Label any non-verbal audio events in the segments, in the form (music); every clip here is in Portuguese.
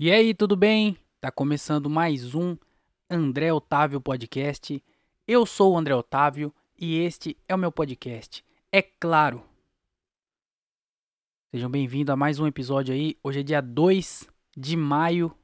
E aí, tudo bem? Tá começando mais um André Otávio Podcast. Eu sou o André Otávio e este é o meu podcast. É claro. Sejam bem-vindos a mais um episódio aí. Hoje é dia 2 de maio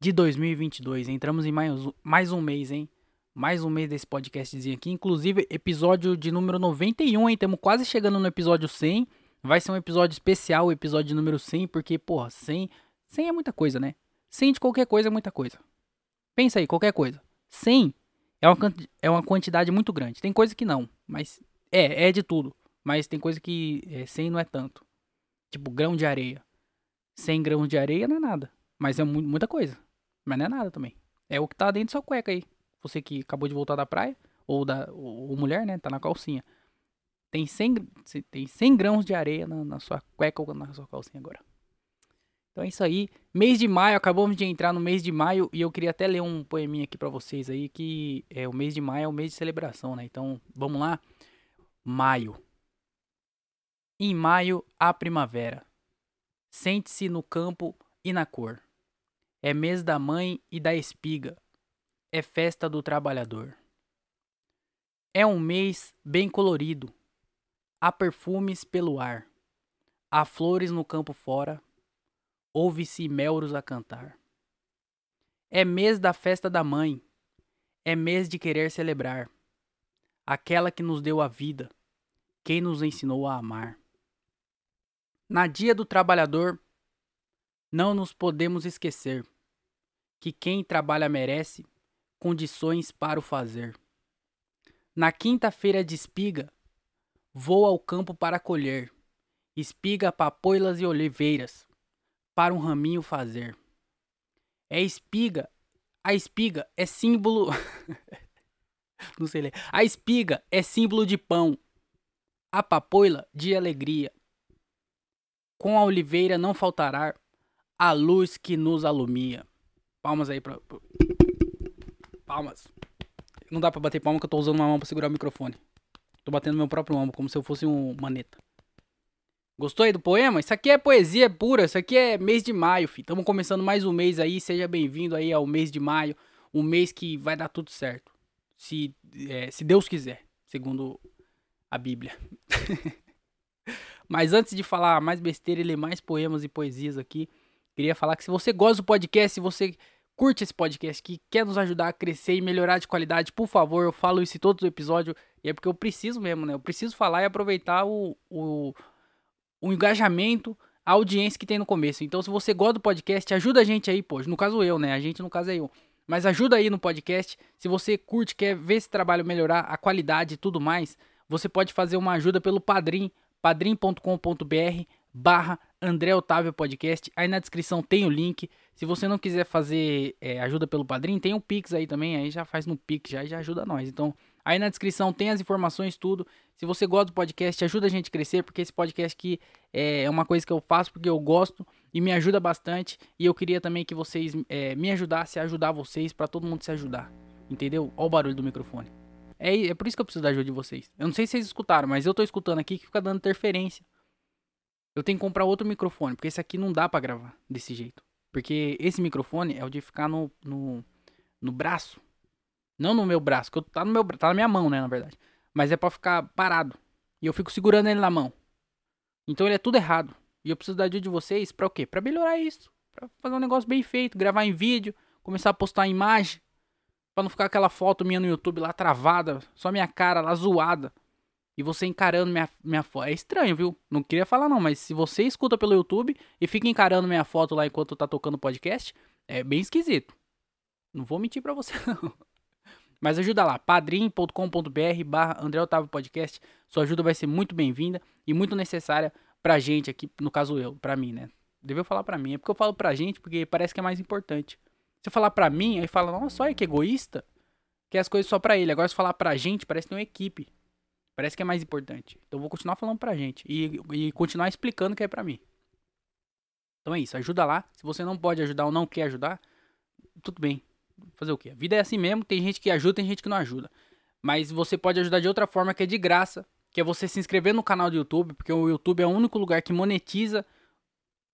de 2022. Entramos em mais, mais um mês, hein? Mais um mês desse podcastzinho aqui. Inclusive, episódio de número 91, hein? Estamos quase chegando no episódio 100. Vai ser um episódio especial, o episódio número 100, porque, porra, 100, 100 é muita coisa, né? 100 de qualquer coisa é muita coisa. Pensa aí, qualquer coisa. 100 é uma, é uma quantidade muito grande. Tem coisa que não, mas é, é de tudo. Mas tem coisa que é, 100 não é tanto. Tipo, grão de areia. 100 grãos de areia não é nada. Mas é mu muita coisa. Mas não é nada também. É o que tá dentro da sua cueca aí. Você que acabou de voltar da praia, ou da ou, mulher, né? Tá na calcinha. Tem 100, tem 100 grãos de areia na, na sua cueca ou na sua calcinha agora. Então é isso aí. Mês de maio, acabamos de entrar no mês de maio e eu queria até ler um poeminha aqui para vocês aí que é o mês de maio é o mês de celebração, né? Então, vamos lá. Maio. Em maio, a primavera. Sente-se no campo e na cor. É mês da mãe e da espiga. É festa do trabalhador. É um mês bem colorido. Há perfumes pelo ar. Há flores no campo fora. Ouve-se melros a cantar. É mês da festa da mãe. É mês de querer celebrar. Aquela que nos deu a vida. Quem nos ensinou a amar. Na dia do trabalhador, não nos podemos esquecer que quem trabalha merece condições para o fazer. Na quinta-feira de espiga, vou ao campo para colher espiga, papoilas e oliveiras, para um raminho fazer. É espiga, a espiga é símbolo. (laughs) Não sei ler. A espiga é símbolo de pão, a papoila de alegria. Com a oliveira não faltará a luz que nos alumia. Palmas aí pra. Palmas. Não dá pra bater palma que eu tô usando uma mão pra segurar o microfone. Tô batendo meu próprio ombro, como se eu fosse um maneta. Gostou aí do poema? Isso aqui é poesia pura, isso aqui é mês de maio, filho. Estamos começando mais um mês aí, seja bem-vindo aí ao mês de maio. Um mês que vai dar tudo certo. Se, é, se Deus quiser, segundo a Bíblia. (laughs) Mas antes de falar mais besteira e ler mais poemas e poesias aqui, queria falar que se você gosta do podcast, se você curte esse podcast que quer nos ajudar a crescer e melhorar de qualidade, por favor, eu falo isso em todo o episódio, e é porque eu preciso mesmo, né? Eu preciso falar e aproveitar o, o, o engajamento, a audiência que tem no começo. Então, se você gosta do podcast, ajuda a gente aí, pô. No caso eu, né? A gente, no caso é eu. Mas ajuda aí no podcast. Se você curte, quer ver esse trabalho melhorar, a qualidade e tudo mais, você pode fazer uma ajuda pelo Padrim, padrim.com.br barra André Otávio Podcast. Aí na descrição tem o link. Se você não quiser fazer é, ajuda pelo Padrim, tem o Pix aí também. Aí já faz no Pix, já, já ajuda nós. Então, aí na descrição tem as informações, tudo. Se você gosta do podcast, ajuda a gente a crescer, porque esse podcast aqui é uma coisa que eu faço porque eu gosto e me ajuda bastante. E eu queria também que vocês é, me ajudassem a ajudar vocês, para todo mundo se ajudar. Entendeu? Olha o barulho do microfone. É, é por isso que eu preciso da ajuda de vocês. Eu não sei se vocês escutaram, mas eu tô escutando aqui que fica dando interferência. Eu tenho que comprar outro microfone, porque esse aqui não dá para gravar desse jeito. Porque esse microfone é o de ficar no, no, no braço. Não no meu braço, que tá, no meu, tá na minha mão, né, na verdade. Mas é para ficar parado. E eu fico segurando ele na mão. Então ele é tudo errado. E eu preciso da ajuda de vocês para o quê? Para melhorar isso. Pra fazer um negócio bem feito, gravar em vídeo, começar a postar imagem. Pra não ficar aquela foto minha no YouTube lá travada, só minha cara lá zoada. E você encarando minha, minha foto. É estranho, viu? Não queria falar não, mas se você escuta pelo YouTube e fica encarando minha foto lá enquanto tá tocando podcast, é bem esquisito. Não vou mentir pra você (laughs) não. Mas ajuda lá, padrim.com.br barra André Otávio Podcast. Sua ajuda vai ser muito bem-vinda e muito necessária pra gente aqui, no caso eu, pra mim, né? Deveu falar pra mim. É porque eu falo pra gente, porque parece que é mais importante. Se falar pra mim, aí fala, nossa, olha que egoísta. Quer as coisas só pra ele. Agora se falar pra gente, parece que tem uma equipe. Parece que é mais importante. Então eu vou continuar falando pra gente. E, e continuar explicando que é pra mim. Então é isso, ajuda lá. Se você não pode ajudar ou não quer ajudar, tudo bem. Fazer o quê? A vida é assim mesmo, tem gente que ajuda, tem gente que não ajuda. Mas você pode ajudar de outra forma que é de graça, que é você se inscrever no canal do YouTube, porque o YouTube é o único lugar que monetiza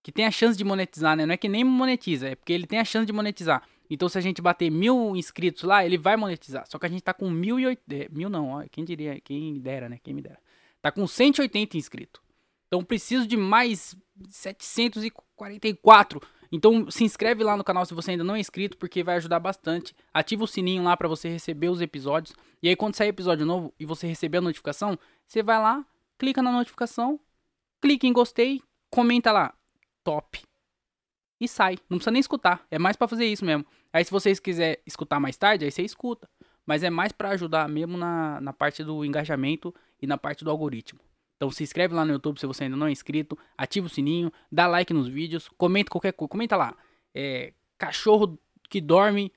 que tem a chance de monetizar, né? Não é que nem monetiza, é porque ele tem a chance de monetizar. Então, se a gente bater mil inscritos lá, ele vai monetizar. Só que a gente tá com mil e oitenta. É, mil não, ó, quem diria, quem dera, né? Quem me dera. Tá com 180 inscritos. Então, preciso de mais 744. Então, se inscreve lá no canal se você ainda não é inscrito, porque vai ajudar bastante. Ativa o sininho lá para você receber os episódios. E aí, quando sair episódio novo e você receber a notificação, você vai lá, clica na notificação, clica em gostei, comenta lá top. E sai. Não precisa nem escutar. É mais para fazer isso mesmo. Aí se vocês quiserem escutar mais tarde, aí você escuta. Mas é mais para ajudar mesmo na, na parte do engajamento e na parte do algoritmo. Então se inscreve lá no YouTube se você ainda não é inscrito, ativa o sininho, dá like nos vídeos, comenta qualquer coisa, comenta lá. É, cachorro que dorme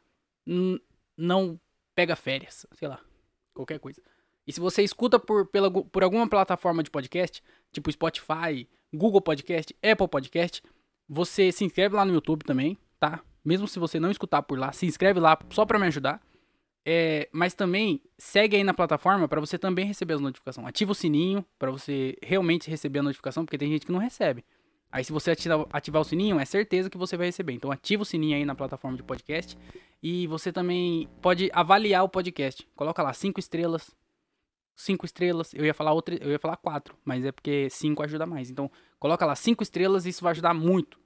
não pega férias, sei lá, qualquer coisa. E se você escuta por, pela, por alguma plataforma de podcast, tipo Spotify, Google Podcast, Apple Podcast. Você se inscreve lá no YouTube também, tá? Mesmo se você não escutar por lá, se inscreve lá só para me ajudar. É, mas também segue aí na plataforma para você também receber as notificações. Ativa o sininho para você realmente receber a notificação, porque tem gente que não recebe. Aí se você ativar, ativar o sininho, é certeza que você vai receber. Então ativa o sininho aí na plataforma de podcast. E você também pode avaliar o podcast. Coloca lá cinco estrelas, cinco estrelas. Eu ia falar outra, eu ia falar quatro, mas é porque cinco ajuda mais. Então, coloca lá cinco estrelas, isso vai ajudar muito.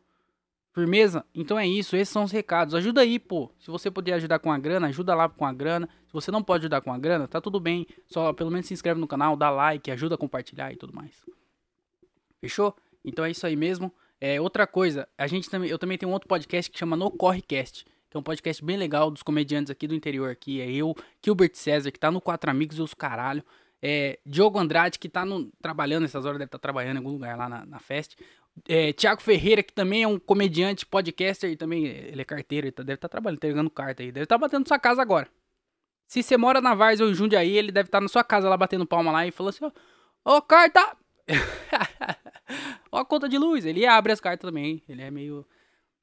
Firmeza? Então é isso, esses são os recados. Ajuda aí, pô. Se você puder ajudar com a grana, ajuda lá com a grana. Se você não pode ajudar com a grana, tá tudo bem. Só pelo menos se inscreve no canal, dá like, ajuda a compartilhar e tudo mais. Fechou? Então é isso aí mesmo. É, outra coisa, a gente também, eu também tenho um outro podcast que chama No Correcast, que é um podcast bem legal dos comediantes aqui do interior aqui. É eu, Gilbert César, que tá no Quatro Amigos e os Caralho. É, Diogo Andrade, que tá no, trabalhando nessas horas, deve estar tá trabalhando em algum lugar lá na, na fest. É, Tiago Ferreira, que também é um comediante, podcaster, e também ele é carteiro, ele tá, deve estar tá trabalhando, entregando carta aí. Deve estar tá batendo sua casa agora. Se você mora na Vars ou em Jundiaí, ele deve estar tá na sua casa lá batendo palma lá e falando assim, ô carta! (laughs) ó a conta de luz. Ele abre as cartas também, ele é meio...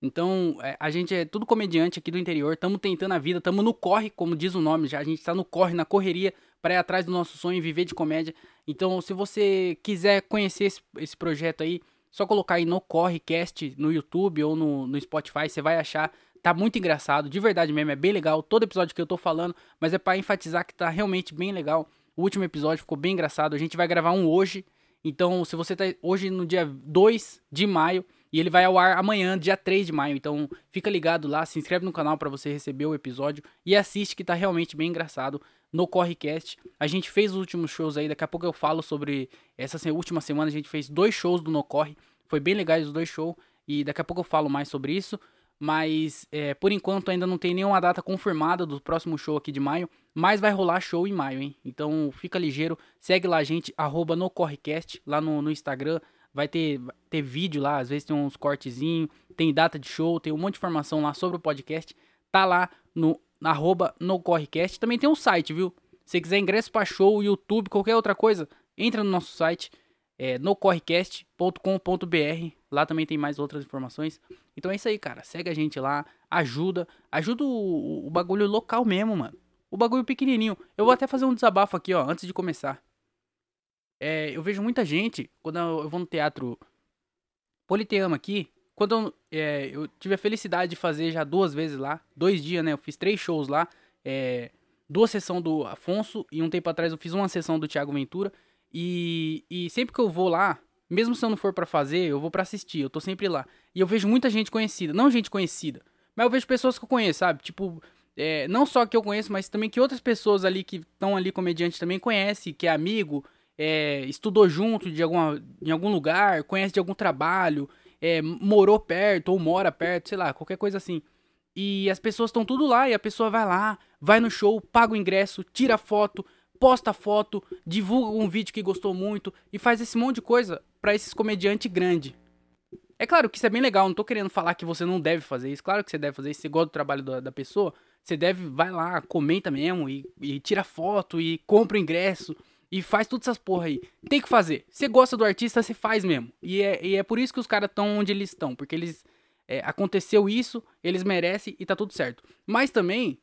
Então, é, a gente é tudo comediante aqui do interior, estamos tentando a vida, estamos no corre, como diz o nome já, a gente está no corre, na correria, para ir atrás do nosso sonho e viver de comédia. Então, se você quiser conhecer esse, esse projeto aí, só colocar aí no Correcast no YouTube ou no, no Spotify, você vai achar. Tá muito engraçado, de verdade mesmo, é bem legal. Todo episódio que eu tô falando, mas é para enfatizar que tá realmente bem legal. O último episódio ficou bem engraçado. A gente vai gravar um hoje. Então, se você tá hoje no dia 2 de maio, e ele vai ao ar amanhã, dia 3 de maio. Então fica ligado lá, se inscreve no canal para você receber o episódio e assiste que tá realmente bem engraçado no Correcast. A gente fez os últimos shows aí, daqui a pouco eu falo sobre essa última semana a gente fez dois shows do No Corre. Foi bem legais os dois shows e daqui a pouco eu falo mais sobre isso. Mas é, por enquanto ainda não tem nenhuma data confirmada do próximo show aqui de maio. Mas vai rolar show em maio, hein? Então fica ligeiro. Segue lá a gente, arroba no Correcast, lá no, no Instagram vai ter, ter vídeo lá, às vezes tem uns cortezinhos, tem data de show, tem um monte de informação lá sobre o podcast. Tá lá no arroba no Correcast. Também tem um site, viu? Se quiser ingresso para show, YouTube, qualquer outra coisa, entra no nosso site, é, nocorrecast.com.br. Lá também tem mais outras informações. Então é isso aí, cara. Segue a gente lá, ajuda. Ajuda o, o bagulho local mesmo, mano. O bagulho pequenininho. Eu vou até fazer um desabafo aqui, ó, antes de começar. É, eu vejo muita gente, quando eu vou no teatro Politeama aqui, quando eu, é, eu, tive a felicidade de fazer já duas vezes lá, dois dias, né? Eu fiz três shows lá, é, duas sessões do Afonso e um tempo atrás eu fiz uma sessão do Thiago Ventura. E, e sempre que eu vou lá, mesmo se eu não for para fazer, eu vou para assistir, eu tô sempre lá. E eu vejo muita gente conhecida, não gente conhecida, mas eu vejo pessoas que eu conheço, sabe? Tipo, é, não só que eu conheço, mas também que outras pessoas ali que estão ali comediante também conhecem, que é amigo, é, estudou junto de alguma, em algum lugar, conhece de algum trabalho, é, morou perto ou mora perto, sei lá, qualquer coisa assim. E as pessoas estão tudo lá e a pessoa vai lá, vai no show, paga o ingresso, tira foto, posta foto, divulga um vídeo que gostou muito e faz esse monte de coisa para esses comediantes grandes. É claro que isso é bem legal, não tô querendo falar que você não deve fazer isso. Claro que você deve fazer isso, você gosta do trabalho da, da pessoa, você deve, vai lá, comenta mesmo e, e tira foto e compra o ingresso e faz todas essas porra aí. Tem que fazer. Você gosta do artista, você faz mesmo. E é, e é por isso que os caras estão onde eles estão. Porque eles. É, aconteceu isso, eles merecem e tá tudo certo. Mas também.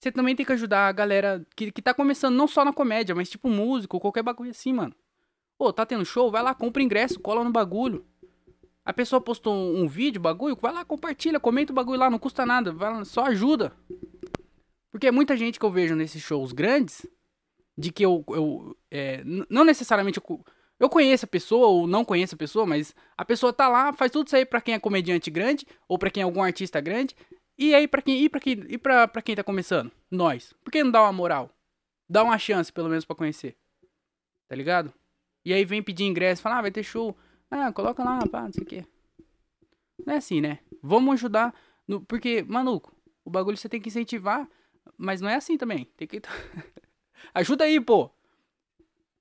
Você também tem que ajudar a galera que, que tá começando, não só na comédia, mas tipo músico, qualquer bagulho assim, mano. Pô, tá tendo show? Vai lá, compra ingresso, cola no bagulho. A pessoa postou um, um vídeo, bagulho, vai lá, compartilha, comenta o bagulho lá, não custa nada, vai lá, só ajuda. Porque muita gente que eu vejo nesses shows grandes, de que eu, eu é, não necessariamente eu, eu conheço a pessoa ou não conheço a pessoa, mas a pessoa tá lá, faz tudo isso aí pra quem é comediante grande ou pra quem é algum artista grande. E aí pra quem e para quem e pra, pra quem tá começando? Nós. Por que não dá uma moral? Dá uma chance pelo menos para conhecer. Tá ligado? E aí vem pedir ingresso, fala: "Ah, vai ter show". Ah, coloca lá, pá, não sei o quê. Não é assim, né? Vamos ajudar no porque, maluco, o bagulho você tem que incentivar, mas não é assim também. Tem que (laughs) Ajuda aí, pô.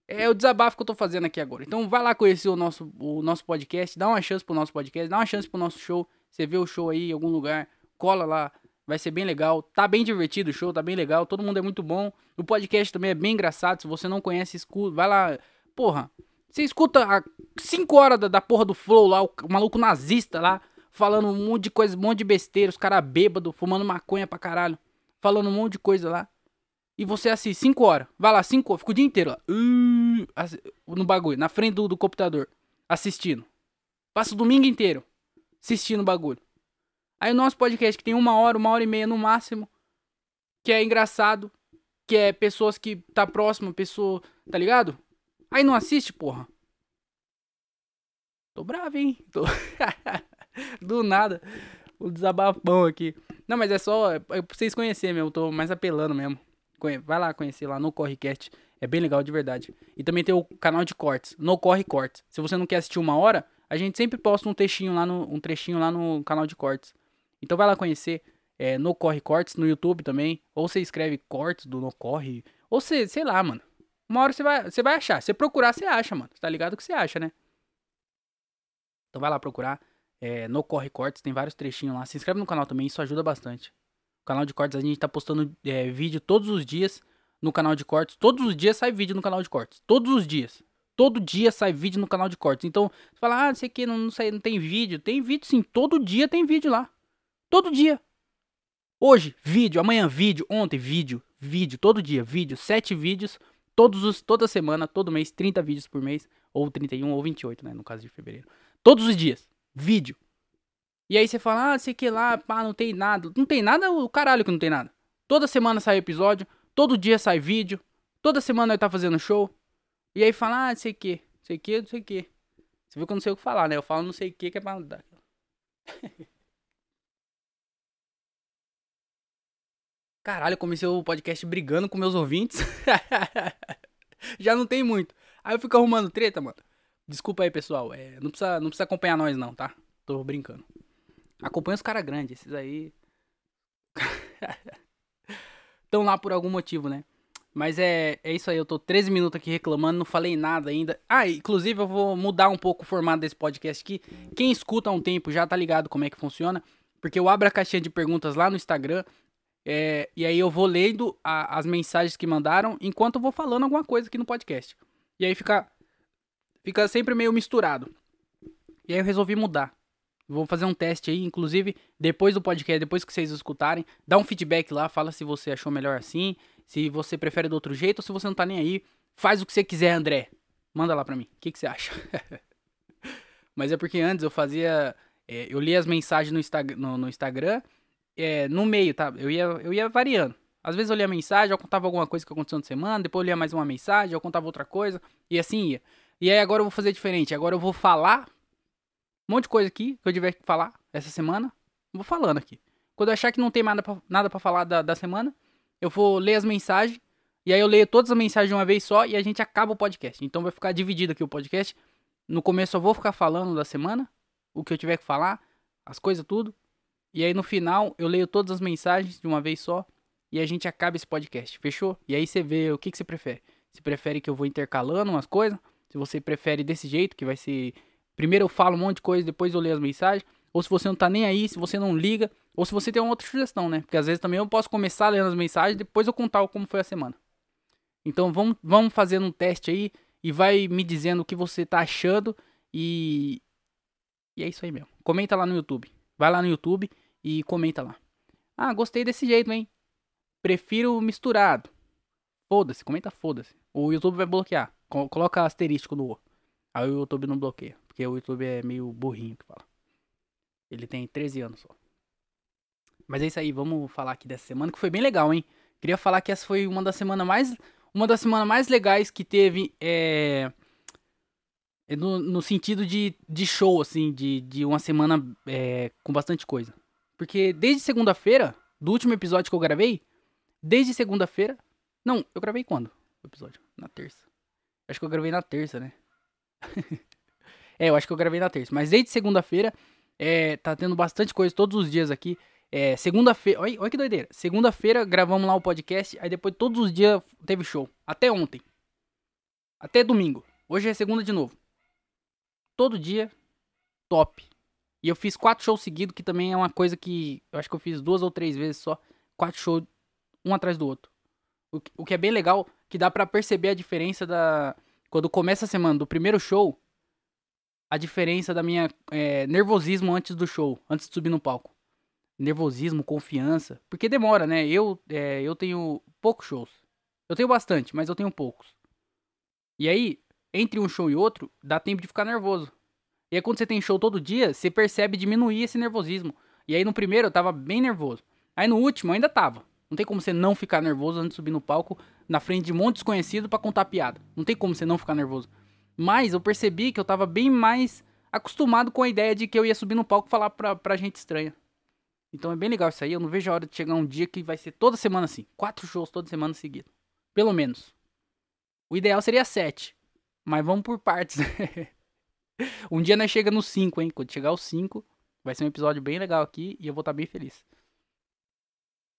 É o desabafo que eu tô fazendo aqui agora. Então vai lá conhecer o nosso, o nosso podcast, dá uma chance pro nosso podcast, dá uma chance pro nosso show. Você vê o show aí em algum lugar, cola lá, vai ser bem legal. Tá bem divertido o show, tá bem legal, todo mundo é muito bom. O podcast também é bem engraçado, se você não conhece, escuta, vai lá. Porra, você escuta a 5 horas da, da, porra do Flow lá, o, o, maluco nazista lá, falando um monte de coisa, um monte de besteira, os caras bêbados, fumando maconha pra caralho, falando um monte de coisa lá. E você assiste 5 horas. Vai lá, 5 horas. Fica o dia inteiro lá. Uh, no bagulho, na frente do, do computador. Assistindo. Passa o domingo inteiro. Assistindo o bagulho. Aí o nosso podcast que tem uma hora, uma hora e meia no máximo. Que é engraçado. Que é pessoas que tá próximo, pessoa. Tá ligado? Aí não assiste, porra. Tô bravo, hein? Tô... (laughs) do nada. O desabafão aqui. Não, mas é só. É pra vocês conhecerem mesmo. Tô mais apelando mesmo. Vai lá conhecer lá no Correcast. É bem legal de verdade. E também tem o canal de cortes, no Corre Cortes. Se você não quer assistir uma hora, a gente sempre posta um trechinho lá no, um trechinho lá no canal de cortes. Então vai lá conhecer é, no Corre Cortes no YouTube também. Ou você escreve cortes do No Corre. Ou você, sei lá, mano. Uma hora você vai, você vai achar. Se procurar, você acha, mano. Você tá ligado que você acha, né? Então vai lá procurar. É, no Corre Cortes, tem vários trechinhos lá. Se inscreve no canal também, isso ajuda bastante canal de cortes a gente tá postando é, vídeo todos os dias no canal de cortes. Todos os dias sai vídeo no canal de cortes. Todos os dias. Todo dia sai vídeo no canal de cortes. Então, você fala, ah, sei que, não, não, sei, não tem vídeo. Tem vídeo sim, todo dia tem vídeo lá. Todo dia. Hoje, vídeo. Amanhã, vídeo. Ontem, vídeo. Vídeo. Todo dia, vídeo. Sete vídeos. Todos os, toda semana, todo mês. 30 vídeos por mês. Ou 31 ou 28, né? No caso de fevereiro. Todos os dias. Vídeo. E aí você fala, ah, sei que lá, pá, não tem nada. Não tem nada, o caralho que não tem nada. Toda semana sai episódio, todo dia sai vídeo, toda semana nós tá fazendo show. E aí fala, ah, sei que, sei que, não sei que. Você viu que eu não sei o que falar, né? Eu falo não sei o que que é pra dar. (laughs) Caralho, eu comecei o podcast brigando com meus ouvintes. (laughs) Já não tem muito. Aí eu fico arrumando treta, mano. Desculpa aí, pessoal. É, não, precisa, não precisa acompanhar nós, não, tá? Tô brincando. Acompanha os caras grandes, esses aí. (laughs) Estão lá por algum motivo, né? Mas é, é isso aí, eu tô 13 minutos aqui reclamando, não falei nada ainda. Ah, inclusive eu vou mudar um pouco o formato desse podcast aqui. Quem escuta há um tempo já tá ligado como é que funciona. Porque eu abro a caixinha de perguntas lá no Instagram. É, e aí eu vou lendo a, as mensagens que mandaram enquanto eu vou falando alguma coisa aqui no podcast. E aí fica, fica sempre meio misturado. E aí eu resolvi mudar. Vou fazer um teste aí, inclusive, depois do podcast, depois que vocês escutarem, dá um feedback lá, fala se você achou melhor assim, se você prefere do outro jeito ou se você não tá nem aí. Faz o que você quiser, André. Manda lá pra mim. O que, que você acha? (laughs) Mas é porque antes eu fazia. É, eu lia as mensagens no, Insta, no, no Instagram é, no meio, tá? Eu ia, eu ia variando. Às vezes eu lia mensagem, eu contava alguma coisa que aconteceu na semana, depois eu lia mais uma mensagem, eu contava outra coisa, e assim ia. E aí agora eu vou fazer diferente. Agora eu vou falar um monte de coisa aqui que eu tiver que falar essa semana. Vou falando aqui. Quando eu achar que não tem nada pra, nada falar da, da semana, eu vou ler as mensagens. E aí eu leio todas as mensagens de uma vez só e a gente acaba o podcast. Então vai ficar dividido aqui o podcast. No começo eu vou ficar falando da semana, o que eu tiver que falar, as coisas tudo. E aí no final eu leio todas as mensagens de uma vez só e a gente acaba esse podcast. Fechou? E aí você vê o que, que você prefere. Se prefere que eu vou intercalando umas coisas, se você prefere desse jeito, que vai ser Primeiro eu falo um monte de coisa, depois eu leio as mensagens. Ou se você não tá nem aí, se você não liga. Ou se você tem uma outra sugestão, né? Porque às vezes também eu posso começar lendo as mensagens, depois eu contar como foi a semana. Então vamos, vamos fazendo um teste aí e vai me dizendo o que você tá achando. E, e é isso aí mesmo. Comenta lá no YouTube. Vai lá no YouTube e comenta lá. Ah, gostei desse jeito, hein? Prefiro misturado. Foda-se, comenta foda-se. O YouTube vai bloquear. Coloca asterístico no O. Aí o YouTube não bloqueia porque o YouTube é meio burrinho que fala. Ele tem 13 anos só. Mas é isso aí, vamos falar aqui dessa semana que foi bem legal, hein? Queria falar que essa foi uma das semanas mais uma das semanas mais legais que teve é, no, no sentido de, de show, assim, de, de uma semana é, com bastante coisa. Porque desde segunda-feira, do último episódio que eu gravei, desde segunda-feira. Não, eu gravei quando? O episódio? Na terça. Acho que eu gravei na terça, né? (laughs) é, eu acho que eu gravei na terça. Mas desde segunda-feira, é, tá tendo bastante coisa todos os dias aqui. É, segunda-feira. Olha, olha que doideira. Segunda-feira gravamos lá o podcast. Aí depois todos os dias teve show. Até ontem. Até domingo. Hoje é segunda de novo. Todo dia. Top. E eu fiz quatro shows seguidos, que também é uma coisa que eu acho que eu fiz duas ou três vezes só. Quatro shows, um atrás do outro. O, o que é bem legal, que dá para perceber a diferença da. Quando começa a semana do primeiro show, a diferença da minha é, nervosismo antes do show, antes de subir no palco nervosismo, confiança. Porque demora, né? Eu, é, eu tenho poucos shows. Eu tenho bastante, mas eu tenho poucos. E aí, entre um show e outro, dá tempo de ficar nervoso. E aí, quando você tem show todo dia, você percebe diminuir esse nervosismo. E aí, no primeiro, eu tava bem nervoso. Aí, no último, eu ainda tava. Não tem como você não ficar nervoso antes de subir no palco na frente de um monte desconhecido para contar piada. Não tem como você não ficar nervoso. Mas eu percebi que eu tava bem mais acostumado com a ideia de que eu ia subir no palco e falar pra, pra gente estranha. Então é bem legal isso aí. Eu não vejo a hora de chegar um dia que vai ser toda semana assim. Quatro shows toda semana seguido. Pelo menos. O ideal seria sete. Mas vamos por partes. (laughs) um dia nós chega nos cinco, hein? Quando chegar aos cinco, vai ser um episódio bem legal aqui e eu vou estar bem feliz.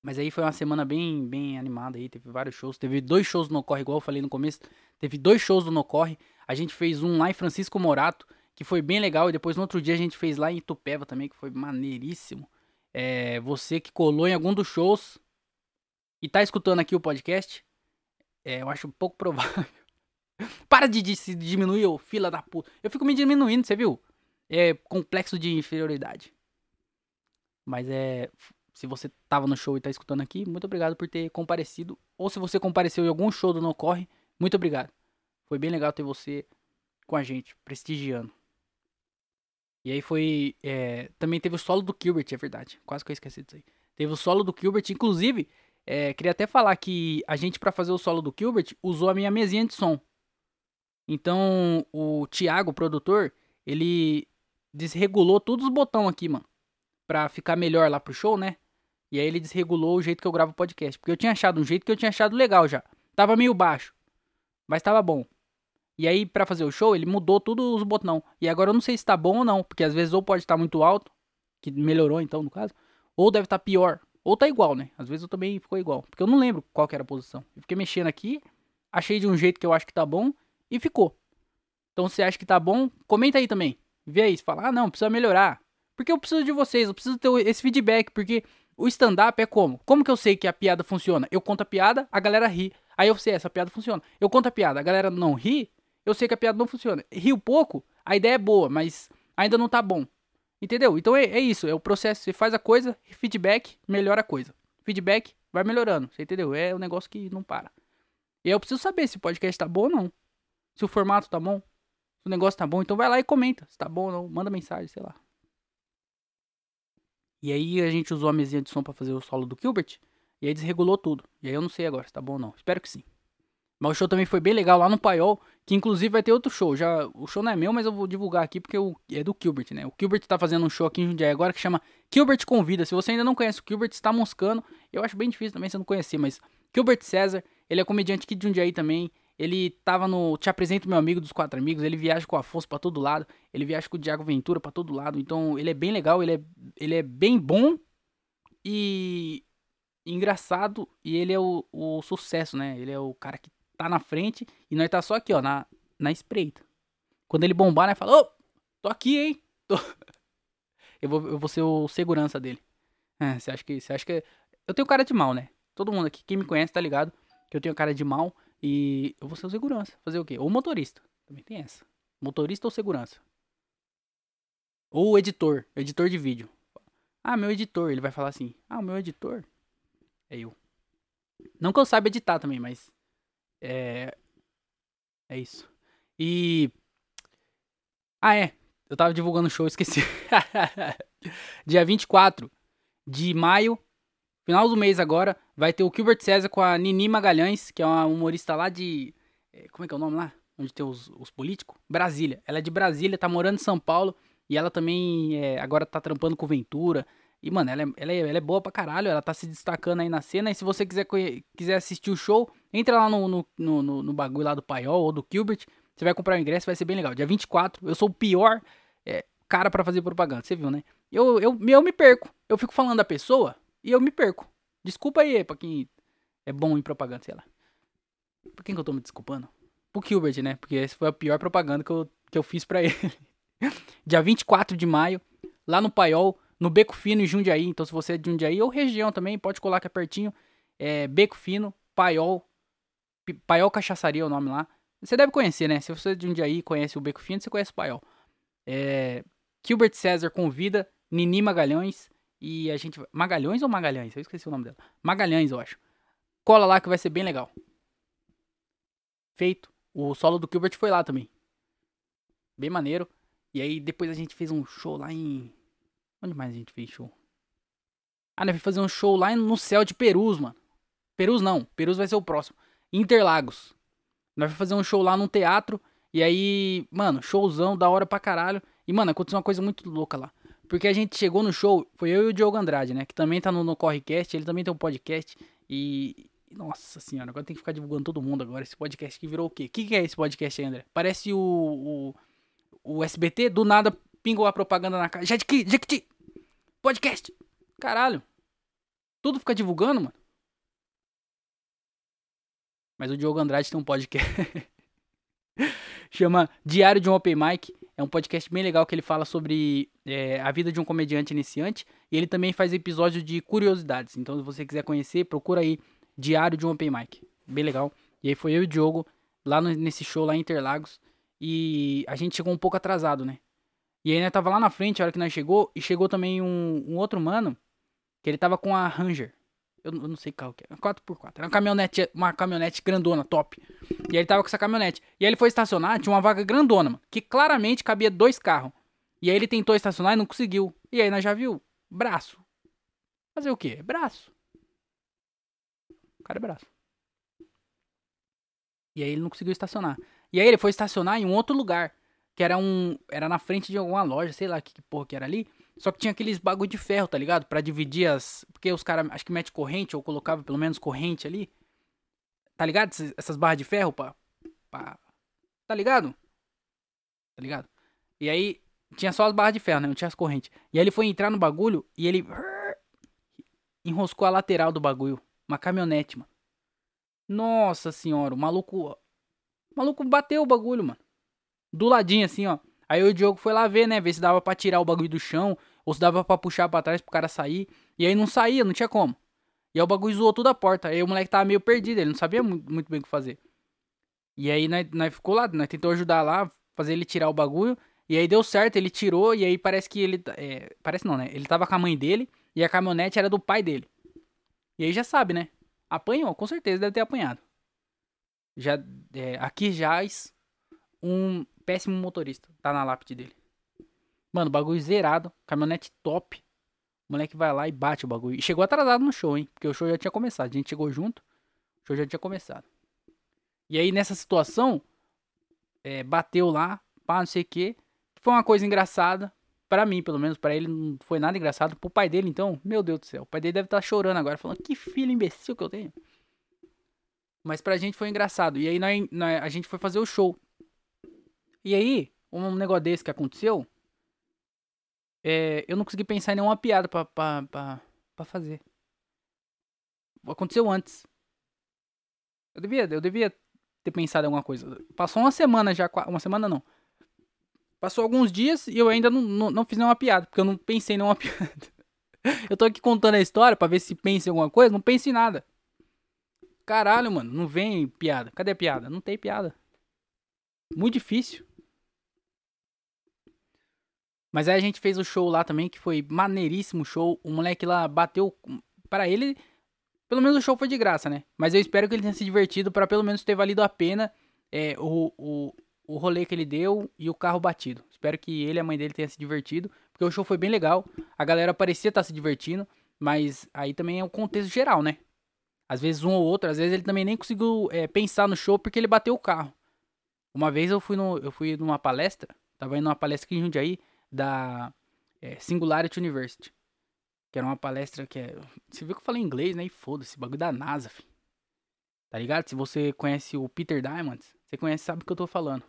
Mas aí foi uma semana bem, bem animada aí. Teve vários shows. Teve dois shows no Ocorre, igual eu falei no começo. Teve dois shows do Nocorre. A gente fez um lá em Francisco Morato, que foi bem legal. E depois no outro dia a gente fez lá em Itupeva também, que foi maneiríssimo é, você que colou em algum dos shows e tá escutando aqui o podcast, é, eu acho pouco (laughs) provável. Para de, de se diminuir, ô fila da puta. Eu fico me diminuindo, você viu? É complexo de inferioridade. Mas é. Se você tava no show e tá escutando aqui, muito obrigado por ter comparecido. Ou se você compareceu em algum show do No Corre, muito obrigado. Foi bem legal ter você com a gente, prestigiando. E aí foi. É, também teve o solo do Gilbert, é verdade. Quase que eu esqueci disso aí. Teve o solo do Gilbert, inclusive, é, queria até falar que a gente, para fazer o solo do Gilbert, usou a minha mesinha de som. Então, o Thiago, o produtor, ele desregulou todos os botões aqui, mano. Pra ficar melhor lá pro show, né? E aí ele desregulou o jeito que eu gravo o podcast. Porque eu tinha achado um jeito que eu tinha achado legal já. Tava meio baixo. Mas tava bom. E aí, para fazer o show, ele mudou todos os botões. E agora eu não sei se tá bom ou não, porque às vezes ou pode estar tá muito alto, que melhorou então, no caso, ou deve estar tá pior, ou tá igual, né? Às vezes eu também ficou igual, porque eu não lembro qual que era a posição. Eu fiquei mexendo aqui, achei de um jeito que eu acho que tá bom e ficou. Então, se você acha que tá bom, comenta aí também. Vê aí, se fala, ah, não, precisa melhorar. Porque eu preciso de vocês, eu preciso ter esse feedback, porque o stand-up é como? Como que eu sei que a piada funciona? Eu conto a piada, a galera ri. Aí eu sei, essa piada funciona. Eu conto a piada, a galera não ri, eu sei que a piada não funciona. Rio pouco, a ideia é boa, mas ainda não tá bom. Entendeu? Então é, é isso, é o processo. Você faz a coisa, feedback, melhora a coisa. Feedback, vai melhorando. Você entendeu? É um negócio que não para. E eu preciso saber se o podcast tá bom ou não. Se o formato tá bom. Se o negócio tá bom. Então vai lá e comenta se tá bom ou não. Manda mensagem, sei lá. E aí a gente usou a mesinha de som para fazer o solo do Gilbert. E aí desregulou tudo. E aí eu não sei agora se tá bom ou não. Espero que sim. Mas o show também foi bem legal lá no Paiol, que inclusive vai ter outro show. Já, o show não é meu, mas eu vou divulgar aqui porque o, é do Gilbert, né? O Gilbert tá fazendo um show aqui em Jundiaí agora que chama Gilbert Convida. Se você ainda não conhece o Gilbert, está moscando. Eu acho bem difícil também você não conhecer, mas Gilbert César, ele é comediante aqui de Jundiaí também. Ele tava no Te Apresento Meu Amigo dos Quatro Amigos. Ele viaja com o Afonso para todo lado. Ele viaja com o Diago Ventura para todo lado. Então ele é bem legal, ele é, ele é bem bom e engraçado. E ele é o, o sucesso, né? Ele é o cara que tá na frente e nós tá só aqui, ó, na, na espreita. Quando ele bombar, nós fala, ô, tô aqui, hein? Tô... (laughs) eu, vou, eu vou ser o segurança dele. É, você acha que. Você acha que. Eu tenho cara de mal, né? Todo mundo aqui, quem me conhece, tá ligado? Que eu tenho cara de mal e eu vou ser o segurança. Fazer o quê? Ou motorista. Também tem essa. Motorista ou segurança. Ou editor. Editor de vídeo. Ah, meu editor. Ele vai falar assim. Ah, o meu editor. É eu. Não que eu saiba editar também, mas é. É isso. E. Ah, é. eu tava divulgando o show, (laughs) esqueci. Dia 24 de maio, final do mês agora, vai ter o Gilbert César com a Nini Magalhães, que é uma humorista lá de. Eh, como é que é o nome lá? Onde tem os, os políticos? Brasília. Ela é de Brasília, tá morando em São Paulo. E ela também é, agora tá trampando com Ventura. E, mano, ela é, ela, é, ela é boa pra caralho. Ela tá se destacando aí na cena. E se você quiser, quiser assistir o show, entra lá no, no, no, no bagulho lá do Paiol ou do Gilbert. Você vai comprar o ingresso, vai ser bem legal. Dia 24, eu sou o pior é, cara para fazer propaganda, você viu, né? Eu, eu, eu me perco. Eu fico falando da pessoa e eu me perco. Desculpa aí pra quem é bom em propaganda, sei lá. Por quem que eu tô me desculpando? Pro Gilbert, né? Porque essa foi a pior propaganda que eu, que eu fiz pra (laughs) ele. Dia 24 de maio, lá no Paiol, no Beco Fino, em Jundiaí. Então, se você é de Jundiaí ou região também, pode colar que é pertinho. É Beco Fino, Paiol. Paiol Cachaçaria é o nome lá. Você deve conhecer, né? Se você de um dia aí conhece o Beco Fino, você conhece o Paiol. É, Gilbert César convida Nini Magalhães e a gente. Magalhães ou Magalhães? Eu esqueci o nome dela. Magalhães, eu acho. Cola lá que vai ser bem legal. Feito. O solo do Gilbert foi lá também. Bem maneiro. E aí depois a gente fez um show lá em. Onde mais a gente fez show? Ah, nós fomos fazer um show lá no céu de Perus, mano. Perus não. Perus vai ser o próximo. Interlagos. Nós vamos fazer um show lá num teatro. E aí, mano, showzão da hora pra caralho. E, mano, aconteceu uma coisa muito louca lá. Porque a gente chegou no show, foi eu e o Diogo Andrade, né? Que também tá no, no Correcast, ele também tem um podcast. E. Nossa senhora, agora tem que ficar divulgando todo mundo agora. Esse podcast que virou o quê? O que, que é esse podcast André? Parece o, o, o SBT, do nada pingou a propaganda na cara. Jequiti, Jequiti! Podcast! Caralho! Tudo fica divulgando, mano. Mas o Diogo Andrade tem um podcast. (laughs) Chama Diário de um Open Mic. É um podcast bem legal que ele fala sobre é, a vida de um comediante iniciante. E ele também faz episódios de curiosidades. Então, se você quiser conhecer, procura aí Diário de um Open Mic. Bem legal. E aí foi eu e o Diogo lá no, nesse show lá em Interlagos. E a gente chegou um pouco atrasado, né? E aí, né, tava lá na frente a hora que nós chegou. E chegou também um, um outro mano. Que ele tava com a Ranger. Eu, eu não sei qual que é. 4x4. Era uma caminhonete, uma caminhonete grandona, top. E ele tava com essa caminhonete. E aí ele foi estacionar, tinha uma vaga grandona, mano. Que claramente cabia dois carros. E aí ele tentou estacionar e não conseguiu. E aí nós já viu? Braço. Fazer o quê? Braço. O cara é braço. E aí ele não conseguiu estacionar. E aí ele foi estacionar em um outro lugar. Que era um. Era na frente de alguma loja, sei lá que, que porra que era ali. Só que tinha aqueles bagulho de ferro, tá ligado? Pra dividir as. Porque os caras, acho que mete corrente, ou colocava pelo menos corrente ali. Tá ligado? Essas barras de ferro pra. pra... Tá ligado? Tá ligado? E aí, tinha só as barras de ferro, né? Não tinha as correntes. E aí ele foi entrar no bagulho e ele. Enroscou a lateral do bagulho. Uma caminhonete, mano. Nossa senhora, o maluco. O maluco bateu o bagulho, mano. Do ladinho assim, ó. Aí o Diogo foi lá ver, né? Ver se dava pra tirar o bagulho do chão. Ou se dava pra puxar pra trás pro cara sair. E aí não saía, não tinha como. E aí o bagulho zoou toda a porta. Aí o moleque tava meio perdido, ele não sabia muito, bem o que fazer. E aí nós, nós ficou lá, nós tentou ajudar lá, fazer ele tirar o bagulho. E aí deu certo, ele tirou. E aí parece que ele. É, parece não, né? Ele tava com a mãe dele. E a caminhonete era do pai dele. E aí já sabe, né? Apanhou, com certeza deve ter apanhado. Já, é, aqui jaz um péssimo motorista. Tá na lápide dele. Mano, bagulho zerado. Caminhonete top. O moleque vai lá e bate o bagulho. E chegou atrasado no show, hein? Porque o show já tinha começado. A gente chegou junto. O show já tinha começado. E aí, nessa situação, é, bateu lá, pá, não sei o que. Foi uma coisa engraçada. Pra mim, pelo menos, para ele não foi nada engraçado. Pro pai dele, então, meu Deus do céu. O pai dele deve estar tá chorando agora, falando que filho imbecil que eu tenho. Mas pra gente foi engraçado. E aí a gente foi fazer o show. E aí, um negócio desse que aconteceu, é, eu não consegui pensar em nenhuma piada pra, pra, pra, pra fazer. Aconteceu antes. Eu devia, eu devia ter pensado em alguma coisa. Passou uma semana já, uma semana não. Passou alguns dias e eu ainda não, não, não fiz nenhuma piada, porque eu não pensei em nenhuma (laughs) piada. eu tô aqui contando a história pra ver se pensa em alguma coisa, não pense em nada. Caralho, mano, não vem piada. Cadê a piada? Não tem piada. Muito difícil. Mas aí a gente fez o show lá também, que foi maneiríssimo show. O moleque lá bateu. para ele, pelo menos o show foi de graça, né? Mas eu espero que ele tenha se divertido para pelo menos ter valido a pena é, o, o, o rolê que ele deu e o carro batido. Espero que ele e a mãe dele tenham se divertido, porque o show foi bem legal. A galera parecia estar se divertindo, mas aí também é o contexto geral, né? Às vezes um ou outro, às vezes ele também nem conseguiu é, pensar no show porque ele bateu o carro. Uma vez eu fui, no, eu fui numa palestra, tava indo numa palestra aqui em Jundiaí, da é, Singularity University. Que era uma palestra que é. Você viu que eu falei inglês, né? E foda-se, bagulho da NASA, filho. Tá ligado? Se você conhece o Peter Diamond, você conhece, sabe o que eu tô falando.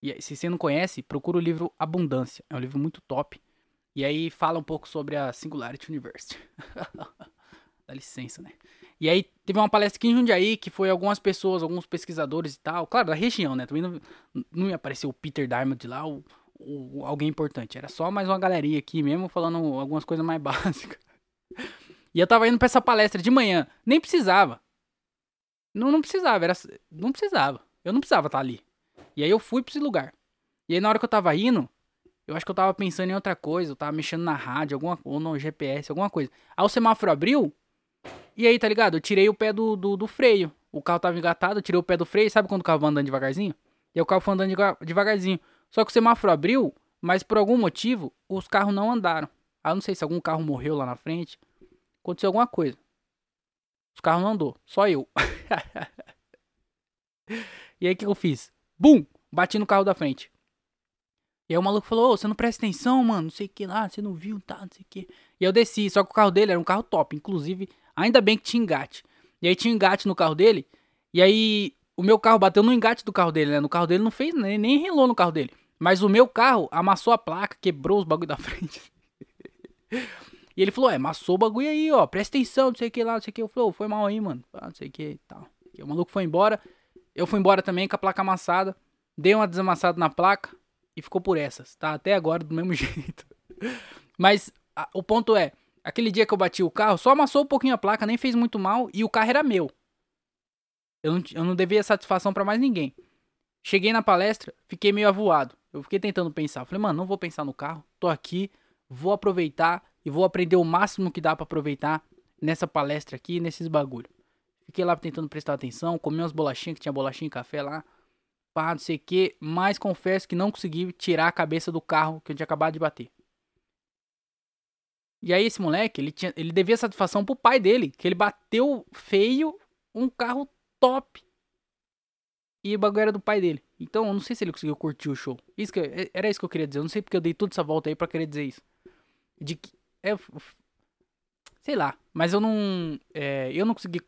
E se você não conhece, procura o livro Abundância. É um livro muito top. E aí fala um pouco sobre a Singularity University. (laughs) Dá licença, né? E aí teve uma palestra aqui em Jundiaí que foi algumas pessoas, alguns pesquisadores e tal. Claro, da região, né? Também não, não ia aparecer o Peter Diamond lá, o, o, alguém importante. Era só mais uma galeria aqui mesmo falando algumas coisas mais (laughs) básicas. E eu tava indo pra essa palestra de manhã. Nem precisava. Não, não precisava, era. Não precisava. Eu não precisava estar ali. E aí eu fui pra esse lugar. E aí na hora que eu tava indo, eu acho que eu tava pensando em outra coisa. Eu tava mexendo na rádio, alguma, ou no GPS, alguma coisa. Aí o semáforo abriu. E aí, tá ligado? Eu tirei o pé do, do, do freio. O carro tava engatado, eu tirei o pé do freio. Sabe quando o carro vai andando devagarzinho? E aí o carro foi andando devagarzinho. Só que o semáforo abriu, mas por algum motivo os carros não andaram. Ah, não sei se algum carro morreu lá na frente. Aconteceu alguma coisa. Os carros não andou, só eu. (laughs) e aí o que eu fiz? Bum! Bati no carro da frente. E aí o maluco falou, ô, você não presta atenção, mano, não sei o que lá, você não viu, tá, não sei o que. E eu desci, só que o carro dele era um carro top, inclusive, ainda bem que tinha engate. E aí tinha engate no carro dele, e aí o meu carro bateu no engate do carro dele, né? No carro dele não fez, nem, nem relou no carro dele. Mas o meu carro amassou a placa, quebrou os bagulho da (laughs) frente. e ele falou, é, amassou o bagulho aí, ó. Presta atenção, não sei o que lá, não sei o que. Eu falei, foi mal aí, mano. Ah, não sei o que e tal. E o maluco foi embora. Eu fui embora também com a placa amassada. Dei uma desamassada na placa e ficou por essas, tá? Até agora do mesmo (laughs) jeito. Mas a, o ponto é, aquele dia que eu bati o carro, só amassou um pouquinho a placa, nem fez muito mal e o carro era meu. Eu não, eu não devia satisfação para mais ninguém. Cheguei na palestra, fiquei meio avoado. Eu fiquei tentando pensar. Falei, mano, não vou pensar no carro. Tô aqui, vou aproveitar e vou aprender o máximo que dá para aproveitar nessa palestra aqui, nesses bagulho. Fiquei lá tentando prestar atenção, comi umas bolachinhas, que tinha bolachinha e café lá. Pá, não sei o que. Mas confesso que não consegui tirar a cabeça do carro que eu tinha acabado de bater. E aí esse moleque, ele, tinha, ele devia satisfação pro pai dele, que ele bateu feio um carro top. E o bagulho era do pai dele. Então, eu não sei se ele conseguiu curtir o show. Isso que, é, era isso que eu queria dizer. Eu não sei porque eu dei toda essa volta aí pra querer dizer isso. De que. É, sei lá. Mas eu não. É, eu não consegui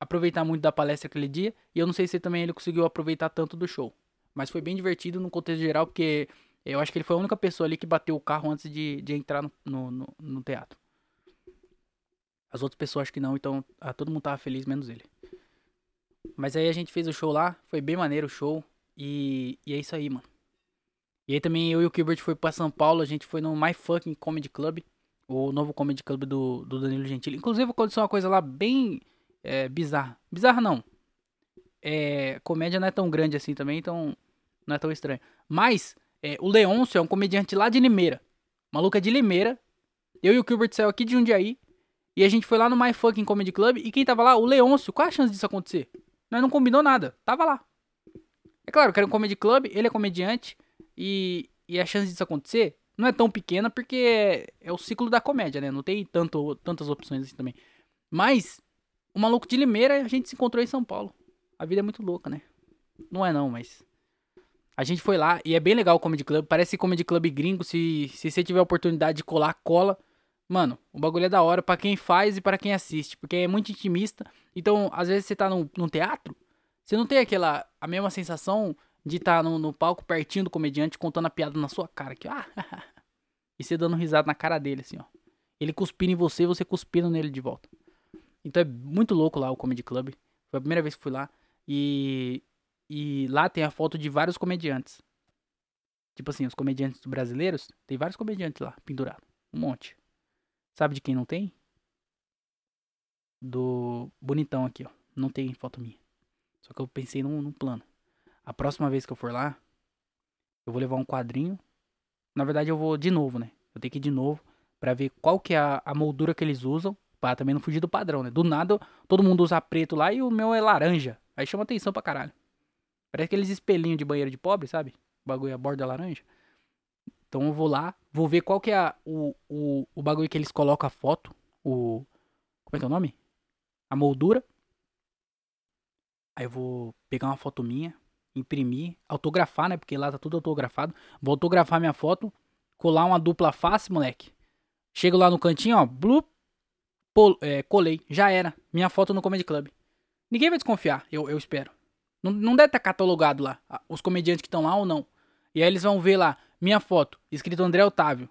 aproveitar muito da palestra aquele dia. E eu não sei se também ele conseguiu aproveitar tanto do show. Mas foi bem divertido no contexto geral, porque eu acho que ele foi a única pessoa ali que bateu o carro antes de, de entrar no, no, no, teatro. As outras pessoas acho que não, então ah, todo mundo tava feliz, menos ele. Mas aí a gente fez o show lá, foi bem maneiro o show. E, e é isso aí, mano. E aí também eu e o Gilbert foi pra São Paulo, a gente foi no My Fucking Comedy Club, o novo comedy club do, do Danilo Gentili. Inclusive aconteceu uma coisa lá bem é, bizarra. Bizarra não. É, comédia não é tão grande assim também, então não é tão estranho. Mas é, o Leôncio é um comediante lá de Limeira. Maluco é de Limeira. Eu e o Gilbert saiu aqui de Jundiaí. E a gente foi lá no My Fucking Comedy Club. E quem tava lá? O Leôncio. Qual a chance disso acontecer? Nós não combinou nada. Tava lá. É claro que era um comedy club, ele é comediante. E, e a chance disso acontecer não é tão pequena porque é, é o ciclo da comédia, né? Não tem tanto, tantas opções assim também. Mas, o maluco de Limeira a gente se encontrou em São Paulo. A vida é muito louca, né? Não é não, mas. A gente foi lá e é bem legal o Comedy Club. Parece Comedy Club gringo. Se, se você tiver a oportunidade de colar, cola. Mano, o bagulho é da hora para quem faz e para quem assiste, porque é muito intimista. Então, às vezes você tá num, num teatro, você não tem aquela a mesma sensação de estar tá no, no, palco pertinho do comediante contando a piada na sua cara, que ah, (laughs) e você dando risada na cara dele assim, ó. Ele cuspindo em você, você cuspindo nele de volta. Então é muito louco lá o Comedy Club. Foi a primeira vez que fui lá e e lá tem a foto de vários comediantes. Tipo assim, os comediantes brasileiros, tem vários comediantes lá pendurados, um monte. Sabe de quem não tem? Do bonitão aqui, ó. Não tem foto minha. Só que eu pensei num, num plano. A próxima vez que eu for lá, eu vou levar um quadrinho. Na verdade, eu vou de novo, né? Eu tenho que ir de novo para ver qual que é a, a, moldura que eles usam. Pra também não fugir do padrão, né? Do nada, todo mundo usa preto lá e o meu é laranja. Aí chama atenção pra caralho. Parece aqueles espelhinhos de banheiro de pobre, sabe? bagulho a borda laranja. Então eu vou lá, vou ver qual que é a, o, o, o bagulho que eles colocam a foto. O. Como é que é o nome? A moldura. Aí eu vou pegar uma foto minha, imprimir, autografar, né? Porque lá tá tudo autografado. Vou autografar minha foto, colar uma dupla face, moleque. Chego lá no cantinho, ó, blup, pol, é, colei, já era. Minha foto no Comedy Club. Ninguém vai desconfiar, eu, eu espero. Não, não deve estar tá catalogado lá, os comediantes que estão lá ou não. E aí eles vão ver lá, minha foto, escrito André Otávio.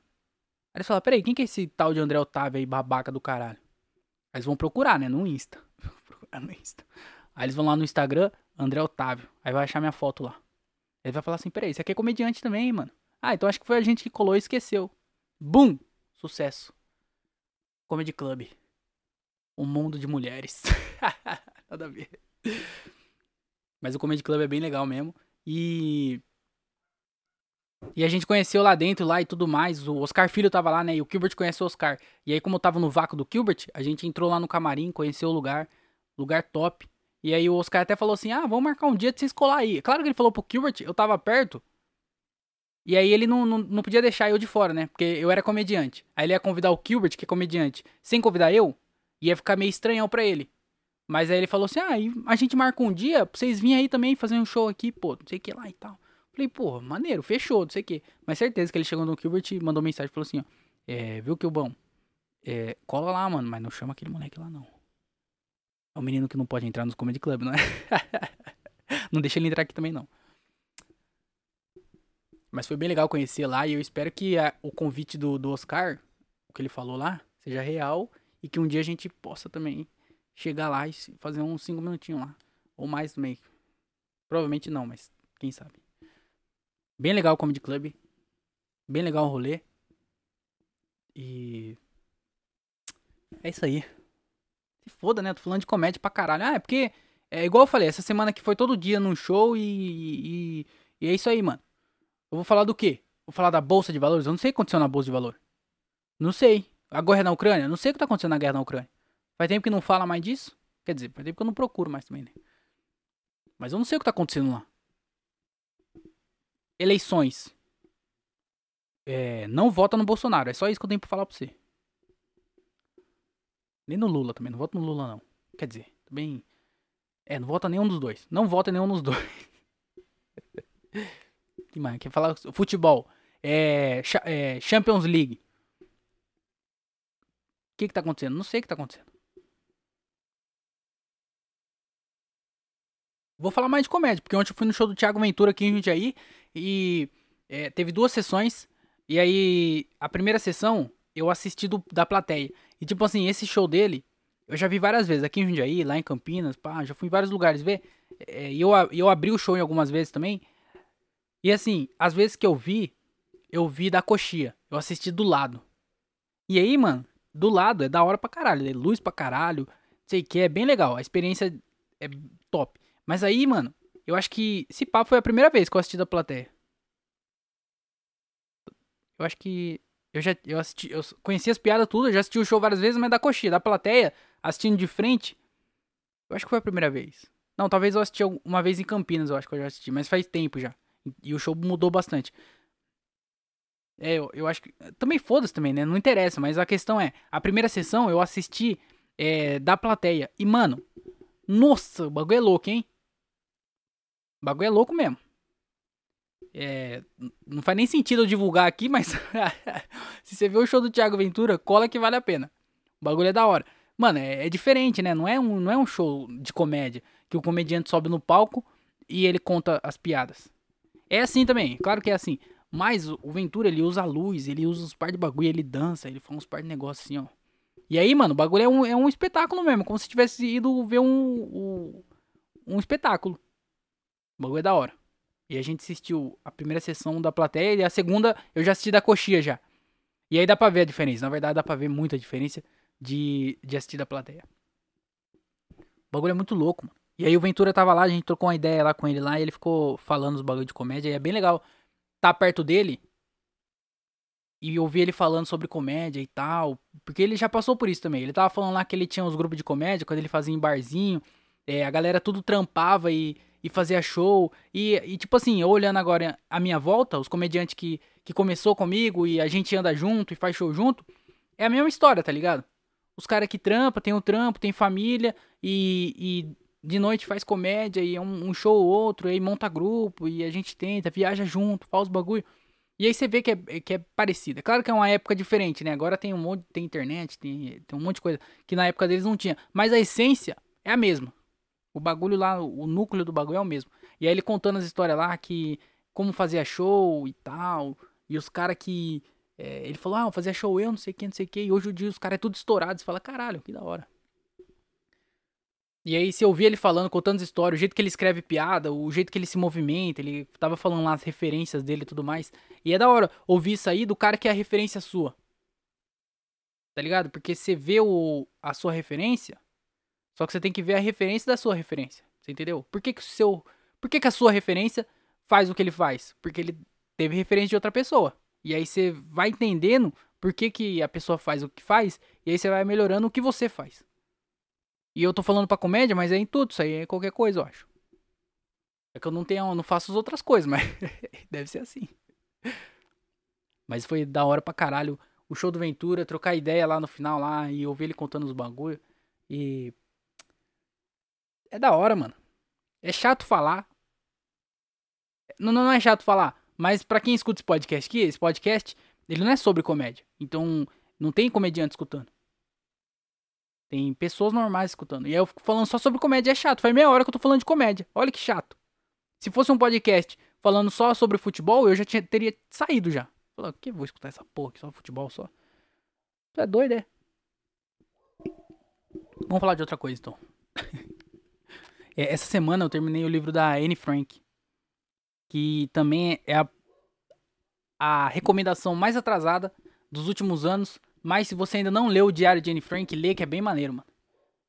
Aí eles falam, peraí, quem que é esse tal de André Otávio aí, babaca do caralho? Aí eles vão procurar, né, no Insta. (laughs) procurar no Insta. Aí eles vão lá no Instagram, André Otávio. Aí vai achar minha foto lá. Ele vai falar assim, peraí, esse aqui é comediante também, mano. Ah, então acho que foi a gente que colou e esqueceu. Bum! Sucesso. Comedy Club. Um mundo de mulheres. (laughs) Nada a ver. Mas o Comedy Club é bem legal mesmo. E. E a gente conheceu lá dentro lá e tudo mais. O Oscar Filho tava lá, né? E o Gilbert conheceu o Oscar. E aí, como eu tava no vácuo do Gilbert, a gente entrou lá no camarim, conheceu o lugar. Lugar top. E aí o Oscar até falou assim: Ah, vamos marcar um dia de vocês colar aí. Claro que ele falou pro Gilbert, eu tava perto. E aí ele não, não, não podia deixar eu de fora, né? Porque eu era comediante. Aí ele ia convidar o Gilbert, que é comediante, sem convidar eu, ia ficar meio estranhão pra ele. Mas aí ele falou assim: ah, a gente marca um dia pra vocês virem aí também fazer um show aqui, pô, não sei o que lá e tal. Falei, pô, maneiro, fechou, não sei o que. Mas certeza que ele chegou no Gilbert e mandou mensagem falou assim: ó, é, viu, Kilbão? É, cola lá, mano, mas não chama aquele moleque lá não. É um menino que não pode entrar nos Comedy Club, não é? (laughs) não deixa ele entrar aqui também não. Mas foi bem legal conhecer lá e eu espero que a, o convite do, do Oscar, o que ele falou lá, seja real e que um dia a gente possa também chegar lá e fazer uns 5 minutinhos lá. Ou mais também. Provavelmente não, mas quem sabe. Bem legal o Comedy Club. Bem legal o rolê. E. É isso aí. Se foda, né? Tô falando de comédia pra caralho. Ah, é porque. É igual eu falei, essa semana que foi todo dia num show e, e, e é isso aí, mano. Eu vou falar do quê? Vou falar da Bolsa de Valores? Eu não sei o que aconteceu na Bolsa de Valor. Não sei. A guerra na Ucrânia? Não sei o que tá acontecendo na guerra na Ucrânia. Faz tempo que não fala mais disso. Quer dizer, faz tempo que eu não procuro mais também, né? Mas eu não sei o que tá acontecendo lá. Eleições. É, não vota no Bolsonaro. É só isso que eu tenho pra falar pra você. Nem no Lula também. Não vota no Lula, não. Quer dizer, também. É, não vota nenhum dos dois. Não vota nenhum dos dois. (laughs) que mais? Quer falar futebol? É, é, Champions League. O que que tá acontecendo? Não sei o que tá acontecendo. Vou falar mais de comédia, porque ontem eu fui no show do Thiago Ventura aqui em Jundiaí e é, teve duas sessões. E aí, a primeira sessão eu assisti do, da plateia. E tipo assim, esse show dele, eu já vi várias vezes, aqui em Jundiaí, lá em Campinas, pá, já fui em vários lugares ver. É, e eu, eu abri o show em algumas vezes também. E assim, às vezes que eu vi, eu vi da coxia. Eu assisti do lado. E aí, mano, do lado é da hora pra caralho. É luz pra caralho. Sei que é bem legal. A experiência é top. Mas aí, mano, eu acho que esse papo foi a primeira vez que eu assisti da plateia. Eu acho que. Eu já eu assisti, eu conheci as piadas tudo, já assisti o show várias vezes, mas da coxinha, da plateia, assistindo de frente. Eu acho que foi a primeira vez. Não, talvez eu assisti uma vez em Campinas, eu acho que eu já assisti, mas faz tempo já. E o show mudou bastante. É, eu, eu acho que. Também foda-se também, né? Não interessa, mas a questão é: a primeira sessão eu assisti é, da plateia. E, mano, nossa, o bagulho é louco, hein? O bagulho é louco mesmo. É, não faz nem sentido eu divulgar aqui, mas (laughs) se você vê o show do Thiago Ventura, cola que vale a pena. O bagulho é da hora. Mano, é, é diferente, né? Não é, um, não é um show de comédia que o comediante sobe no palco e ele conta as piadas. É assim também, claro que é assim. Mas o Ventura, ele usa a luz, ele usa uns par de bagulho, ele dança, ele faz uns par de negócio assim, ó. E aí, mano, o bagulho é um, é um espetáculo mesmo, como se tivesse ido ver um, um, um espetáculo. O bagulho é da hora. E a gente assistiu a primeira sessão da plateia e a segunda eu já assisti da coxia já. E aí dá pra ver a diferença. Na verdade, dá pra ver muita diferença de, de assistir da plateia. O bagulho é muito louco, mano. E aí o Ventura tava lá, a gente trocou uma ideia lá com ele lá, e ele ficou falando os bagulho de comédia, e é bem legal tá perto dele e ouvir ele falando sobre comédia e tal, porque ele já passou por isso também. Ele tava falando lá que ele tinha uns grupos de comédia, quando ele fazia em barzinho, é, a galera tudo trampava e, e fazia show. E, e, tipo assim, eu olhando agora a minha volta, os comediantes que, que começou comigo e a gente anda junto e faz show junto, é a mesma história, tá ligado? Os caras que trampa, tem um trampo, tem família e, e de noite faz comédia e é um, um show ou outro, e aí monta grupo e a gente tenta, viaja junto, faz os bagulho. E aí você vê que é, que é parecido. É claro que é uma época diferente, né? Agora tem um monte, tem internet, tem, tem um monte de coisa que na época deles não tinha. Mas a essência é a mesma. O bagulho lá, o núcleo do bagulho é o mesmo. E aí ele contando as histórias lá que como fazia show e tal. E os caras que. É, ele falou, ah, fazia show eu, não sei o que, não sei o que. E hoje o dia os caras é tudo estourado. Você fala, caralho, que da hora. E aí, se eu ouvir ele falando, contando as histórias, o jeito que ele escreve piada, o jeito que ele se movimenta, ele tava falando lá as referências dele e tudo mais. E é da hora ouvir isso aí do cara que é a referência sua. Tá ligado? Porque você vê o, a sua referência, só que você tem que ver a referência da sua referência. Você entendeu? Por que, que o seu. Por que, que a sua referência faz o que ele faz? Porque ele teve referência de outra pessoa. E aí você vai entendendo por que, que a pessoa faz o que faz, e aí você vai melhorando o que você faz. E eu tô falando pra comédia, mas é em tudo, isso aí é qualquer coisa, eu acho. É que eu não tenho, não faço as outras coisas, (laughs) mas deve ser assim. Mas foi da hora pra caralho o show do Ventura, trocar ideia lá no final lá e ouvir ele contando os bagulho. E é da hora, mano. É chato falar. Não, não é chato falar, mas para quem escuta esse podcast aqui, esse podcast, ele não é sobre comédia. Então, não tem comediante escutando. Tem pessoas normais escutando. E aí eu fico falando só sobre comédia, é chato. Faz meia hora que eu tô falando de comédia. Olha que chato. Se fosse um podcast falando só sobre futebol, eu já tinha, teria saído já. Falando, que vou escutar essa porra aqui, só futebol só. Tu é doido, é? Vamos falar de outra coisa então. (laughs) é, essa semana eu terminei o livro da Anne Frank. Que também é a, a recomendação mais atrasada dos últimos anos mas se você ainda não leu o Diário de Anne Frank, lê que é bem maneiro, mano.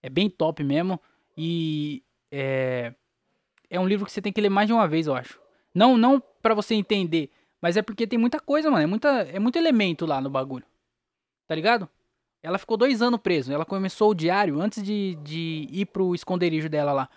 É bem top mesmo. E é, é um livro que você tem que ler mais de uma vez, eu acho. Não, não para você entender, mas é porque tem muita coisa, mano. É, muita, é muito elemento lá no bagulho. Tá ligado? Ela ficou dois anos preso. Ela começou o diário antes de, de ir pro esconderijo dela lá.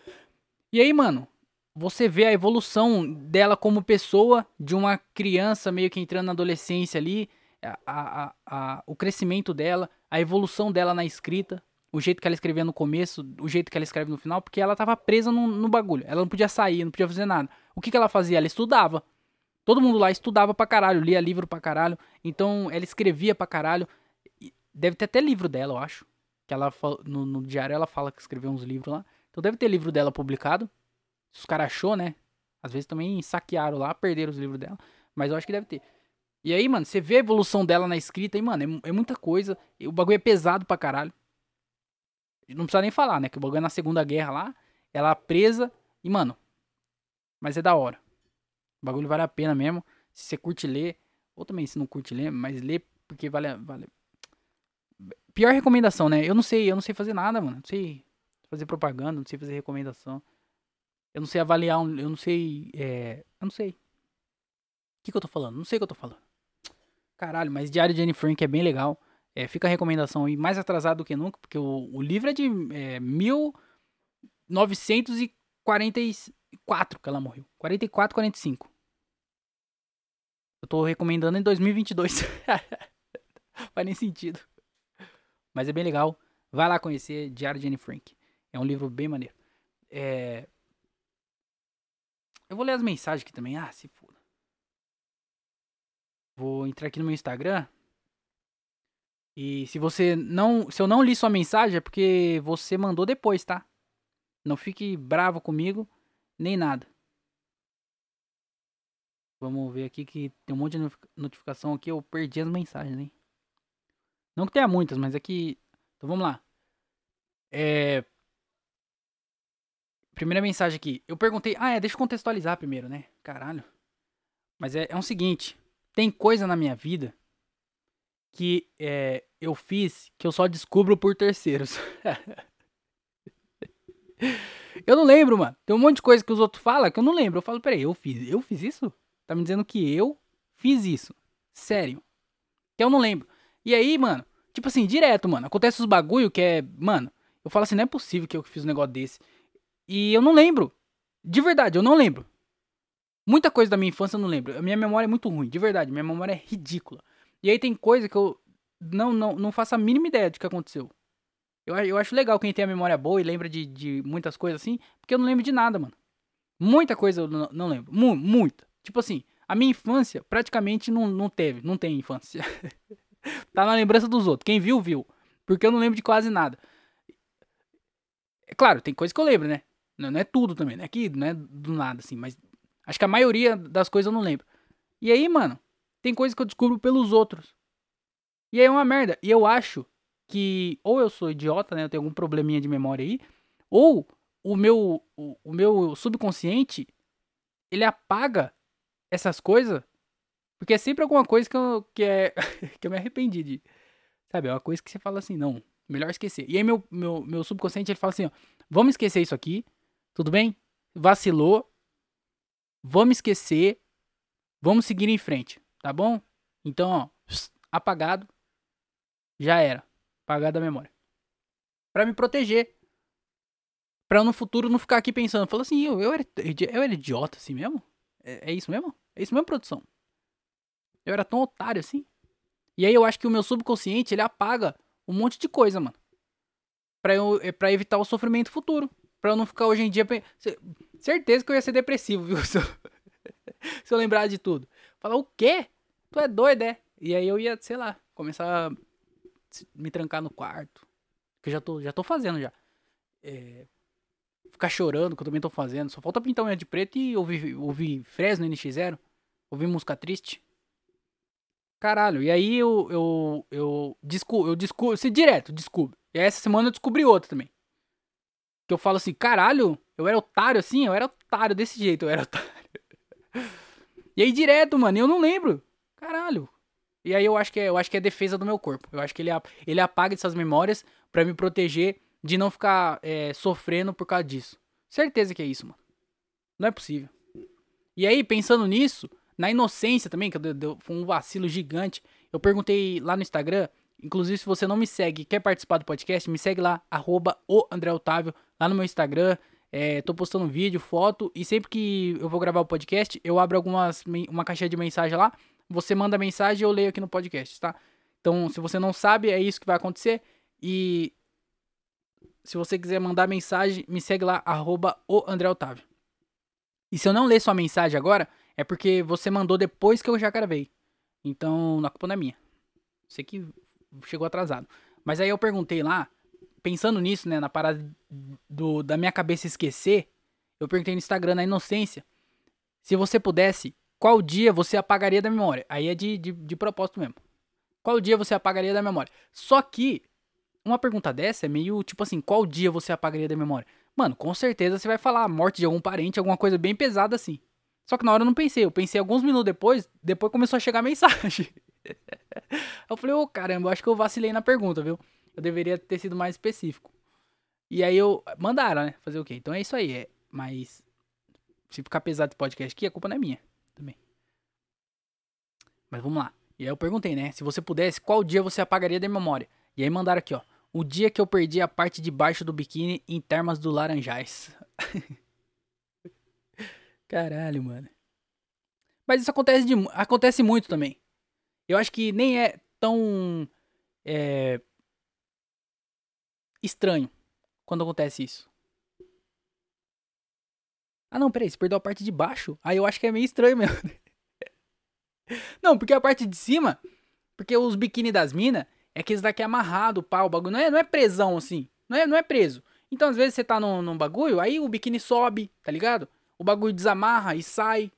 E aí, mano, você vê a evolução dela como pessoa, de uma criança meio que entrando na adolescência ali a, a, a, o crescimento dela, a evolução dela na escrita, o jeito que ela escrevia no começo, o jeito que ela escreve no final, porque ela tava presa no, no bagulho. Ela não podia sair, não podia fazer nada. O que, que ela fazia? Ela estudava. Todo mundo lá estudava pra caralho, lia livro pra caralho. Então ela escrevia pra caralho. Deve ter até livro dela, eu acho. Que ela no, no diário ela fala que escreveu uns livros lá. Então deve ter livro dela publicado. Se os caras achou, né? Às vezes também saquearam lá, perderam os livros dela. Mas eu acho que deve ter. E aí, mano, você vê a evolução dela na escrita e, mano, é, é muita coisa. o bagulho é pesado pra caralho. Não precisa nem falar, né? Que o bagulho é na Segunda Guerra lá. Ela presa. E, mano. Mas é da hora. O bagulho vale a pena mesmo. Se você curte ler. Ou também se não curte ler, mas lê porque vale. vale. Pior recomendação, né? Eu não sei, eu não sei fazer nada, mano. Não sei fazer propaganda, não sei fazer recomendação. Eu não sei avaliar, um, eu não sei. É, eu não sei. O que, que eu tô falando? Não sei o que eu tô falando. Caralho, mas Diário de Anne Frank é bem legal. É, fica a recomendação aí, mais atrasado do que nunca, porque o, o livro é de é, 1944 que ela morreu. 44, 45. Eu tô recomendando em 2022. (laughs) Faz nem sentido. Mas é bem legal. Vai lá conhecer Diário de Anne Frank. É um livro bem maneiro. É... Eu vou ler as mensagens aqui também. Ah, se foda. Vou entrar aqui no meu Instagram. E se você não. Se eu não li sua mensagem, é porque você mandou depois, tá? Não fique bravo comigo, nem nada. Vamos ver aqui que tem um monte de notificação aqui. Eu perdi as mensagens, hein? Não que tenha muitas, mas. É então vamos lá. É. Primeira mensagem aqui. Eu perguntei. Ah, é, deixa eu contextualizar primeiro, né? Caralho. Mas é, é o seguinte. Tem coisa na minha vida que é, eu fiz que eu só descubro por terceiros. (laughs) eu não lembro, mano. Tem um monte de coisa que os outros falam que eu não lembro. Eu falo, peraí, eu fiz, eu fiz isso? Tá me dizendo que eu fiz isso. Sério. Que eu não lembro. E aí, mano, tipo assim, direto, mano. Acontece os bagulho que é. Mano, eu falo assim, não é possível que eu fiz um negócio desse. E eu não lembro. De verdade, eu não lembro. Muita coisa da minha infância eu não lembro. A minha memória é muito ruim, de verdade. Minha memória é ridícula. E aí tem coisa que eu não, não, não faço a mínima ideia do que aconteceu. Eu, eu acho legal quem tem a memória boa e lembra de, de muitas coisas assim, porque eu não lembro de nada, mano. Muita coisa eu não, não lembro. Mu muita. Tipo assim, a minha infância praticamente não, não teve, não tem infância. (laughs) tá na lembrança dos outros. Quem viu, viu. Porque eu não lembro de quase nada. É claro, tem coisa que eu lembro, né? Não, não é tudo também, né? Aqui não é do nada, assim, mas acho que a maioria das coisas eu não lembro. E aí, mano, tem coisa que eu descubro pelos outros. E aí é uma merda. E eu acho que ou eu sou idiota, né? Eu tenho algum probleminha de memória aí, ou o meu o, o meu subconsciente ele apaga essas coisas porque é sempre alguma coisa que eu, que é (laughs) que eu me arrependi de. Sabe, é uma coisa que você fala assim, não, melhor esquecer. E aí meu meu, meu subconsciente ele fala assim, ó, vamos esquecer isso aqui, tudo bem? Vacilou. Vamos esquecer. Vamos seguir em frente, tá bom? Então, ó, apagado. Já era. Apagado da memória. Para me proteger. Eu no futuro não ficar aqui pensando. Falando assim, eu, eu, era, eu era idiota assim mesmo? É, é isso mesmo? É isso mesmo, produção? Eu era tão otário assim? E aí eu acho que o meu subconsciente, ele apaga um monte de coisa, mano. Pra, eu, é pra evitar o sofrimento futuro. Pra eu não ficar hoje em dia... Certeza que eu ia ser depressivo, (laughs) viu? Se eu, se eu lembrar de tudo. Falar, o quê? Tu é doido, é? E aí eu ia, sei lá, começar a me trancar no quarto. Que eu já tô, já tô fazendo já. É, ficar chorando, que eu também tô fazendo. Só falta pintar unha de preto e ouvir, ouvir Fresno NX0. Ouvir música triste. Caralho, e aí eu, eu, eu, descubro, eu descubro, se direto, descubro. E essa semana eu descobri outra também. Que eu falo assim, caralho, eu era otário assim, eu era otário desse jeito, eu era (laughs) otário. E aí direto, mano, eu não lembro. Caralho, e aí eu acho que é, eu acho que é defesa do meu corpo. Eu acho que ele, ele apaga essas memórias para me proteger de não ficar é, sofrendo por causa disso. Certeza que é isso, mano. Não é possível. E aí, pensando nisso, na inocência também, que deu, foi um vacilo gigante. Eu perguntei lá no Instagram, inclusive se você não me segue e quer participar do podcast, me segue lá, arroba o André Otávio, lá no meu Instagram. É, tô postando vídeo, foto, e sempre que eu vou gravar o podcast, eu abro algumas uma caixinha de mensagem lá você manda mensagem e eu leio aqui no podcast, tá? Então, se você não sabe, é isso que vai acontecer. E se você quiser mandar mensagem, me segue lá, arroba o André Otávio. E se eu não ler sua mensagem agora, é porque você mandou depois que eu já gravei. Então, a culpa não é minha. Você que chegou atrasado. Mas aí eu perguntei lá, pensando nisso, né, na parada do, da minha cabeça esquecer, eu perguntei no Instagram, na inocência, se você pudesse qual dia você apagaria da memória? Aí é de, de, de propósito mesmo. Qual dia você apagaria da memória? Só que, uma pergunta dessa é meio tipo assim: qual dia você apagaria da memória? Mano, com certeza você vai falar a morte de algum parente, alguma coisa bem pesada assim. Só que na hora eu não pensei, eu pensei alguns minutos depois, depois começou a chegar a mensagem. (laughs) eu falei, ô oh, caramba, acho que eu vacilei na pergunta, viu? Eu deveria ter sido mais específico. E aí eu. Mandaram, né? Fazer o quê? Então é isso aí. É, mas. Se ficar pesado esse podcast aqui, a culpa não é minha também. Mas vamos lá. E aí eu perguntei, né? Se você pudesse, qual dia você apagaria da memória? E aí mandaram aqui, ó. O dia que eu perdi a parte de baixo do biquíni em termas do Laranjais. (laughs) Caralho, mano. Mas isso acontece, de, acontece muito também. Eu acho que nem é tão é, estranho quando acontece isso. Ah, não, peraí, você perdeu a parte de baixo? Aí eu acho que é meio estranho mesmo. (laughs) não, porque a parte de cima, porque os biquíni das minas é que eles daqui é amarrado, pau, o bagulho não é, não é presão assim. Não é, não é preso. Então, às vezes você tá num, num bagulho, aí o biquíni sobe, tá ligado? O bagulho desamarra e sai.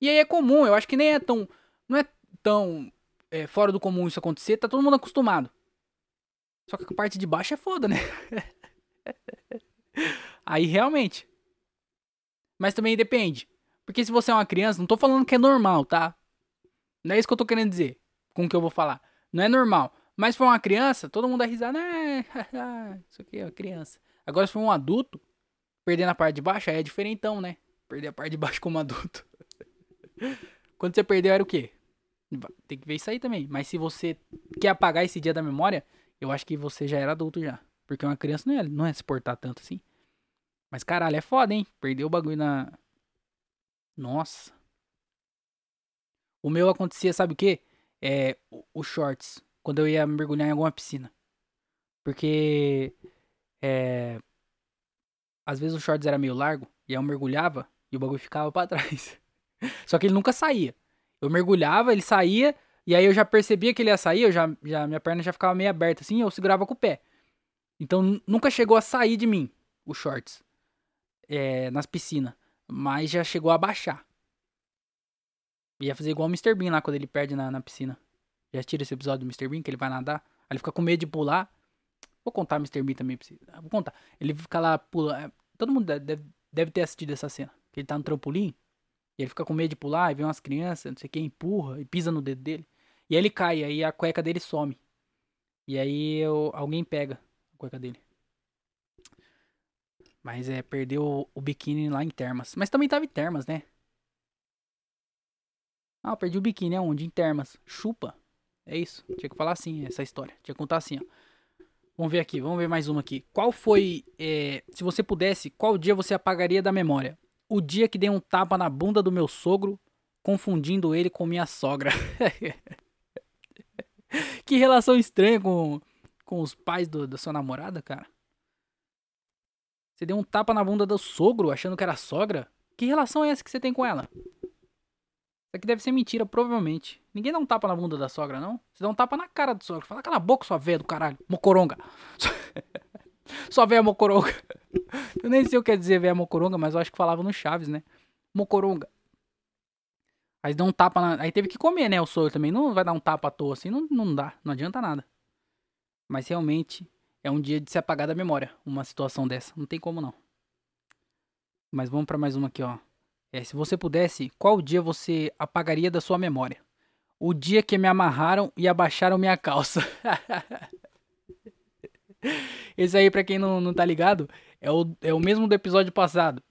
E aí é comum, eu acho que nem é tão. Não é tão é, fora do comum isso acontecer, tá todo mundo acostumado. Só que a parte de baixo é foda, né? (laughs) aí realmente. Mas também depende. Porque se você é uma criança, não tô falando que é normal, tá? Não é isso que eu tô querendo dizer com o que eu vou falar. Não é normal. Mas se for uma criança, todo mundo dá risada. É, (laughs) isso aqui é uma criança. Agora, se for um adulto, perdendo a parte de baixo, aí é diferentão, né? Perder a parte de baixo como adulto. (laughs) Quando você perdeu, era o quê? Tem que ver isso aí também. Mas se você quer apagar esse dia da memória, eu acho que você já era adulto já. Porque uma criança não é, não é se portar tanto assim. Mas caralho, é foda, hein? Perdeu o bagulho na. Nossa. O meu acontecia, sabe o quê? É. Os shorts. Quando eu ia mergulhar em alguma piscina. Porque. É. Às vezes o shorts era meio largo. E eu mergulhava e o bagulho ficava pra trás. (laughs) Só que ele nunca saía. Eu mergulhava, ele saía. E aí eu já percebia que ele ia sair, eu já, já, minha perna já ficava meio aberta assim, eu segurava com o pé. Então nunca chegou a sair de mim, os shorts. É, nas piscinas. Mas já chegou a baixar. Ia fazer igual o Mr. Bean lá quando ele perde na, na piscina. Já tira esse episódio do Mr. Bean, que ele vai nadar. Aí ele fica com medo de pular. Vou contar Mr. Bean também pra você. Ah, vou contar. Ele fica lá pulando. É, todo mundo deve, deve ter assistido essa cena. Ele tá no trampolim. E ele fica com medo de pular. E vem umas crianças, não sei quem, empurra e pisa no dedo dele. E aí ele cai. Aí a cueca dele some. E aí eu, alguém pega a cueca dele. Mas é, perdeu o biquíni lá em Termas. Mas também tava em Termas, né? Ah, perdi o biquíni aonde? Em Termas. Chupa. É isso. Tinha que falar assim, essa história. Tinha que contar assim, ó. Vamos ver aqui, vamos ver mais uma aqui. Qual foi, é, se você pudesse, qual dia você apagaria da memória? O dia que dei um tapa na bunda do meu sogro, confundindo ele com minha sogra. (laughs) que relação estranha com, com os pais do, da sua namorada, cara. Você deu um tapa na bunda do sogro achando que era sogra? Que relação é essa que você tem com ela? Isso aqui deve ser mentira, provavelmente. Ninguém dá um tapa na bunda da sogra, não? Você dá um tapa na cara do sogro. Fala, cala a boca, sua velha do caralho. Mocoronga. (laughs) sua velha mocoronga. Eu nem sei o que quer dizer velha mocoronga, mas eu acho que falava no Chaves, né? Mocoronga. Aí dá um tapa na... Aí teve que comer, né? O sogro também. Não vai dar um tapa à toa assim. Não, não dá. Não adianta nada. Mas realmente é um dia de se apagar da memória, uma situação dessa. Não tem como não. Mas vamos para mais uma aqui, ó. É, se você pudesse, qual dia você apagaria da sua memória? O dia que me amarraram e abaixaram minha calça. (laughs) Esse aí, pra quem não, não tá ligado, é o, é o mesmo do episódio passado.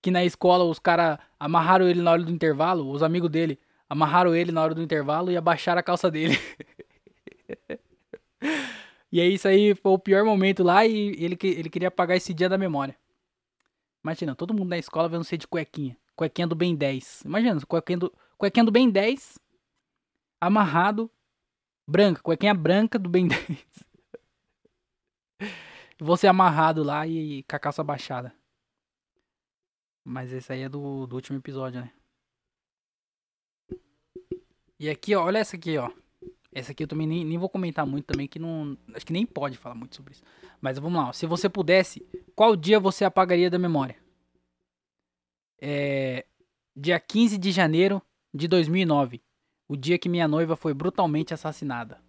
Que na escola os caras amarraram ele na hora do intervalo, os amigos dele amarraram ele na hora do intervalo e abaixaram a calça dele. (laughs) E aí isso aí foi o pior momento lá e ele, ele queria apagar esse dia da memória. Imagina, todo mundo na escola vendo ser de cuequinha. Cuequinha do bem 10. Imagina, cuequinha do, cuequinha do bem 10, amarrado, branca, cuequinha branca do bem 10. (laughs) Você amarrado lá e, com a calça baixada. Mas esse aí é do, do último episódio, né? E aqui, ó, olha essa aqui, ó. Essa aqui eu também nem, nem vou comentar muito também, que não. Acho que nem pode falar muito sobre isso. Mas vamos lá, ó. se você pudesse, qual dia você apagaria da memória? É. Dia 15 de janeiro de 2009. O dia que minha noiva foi brutalmente assassinada.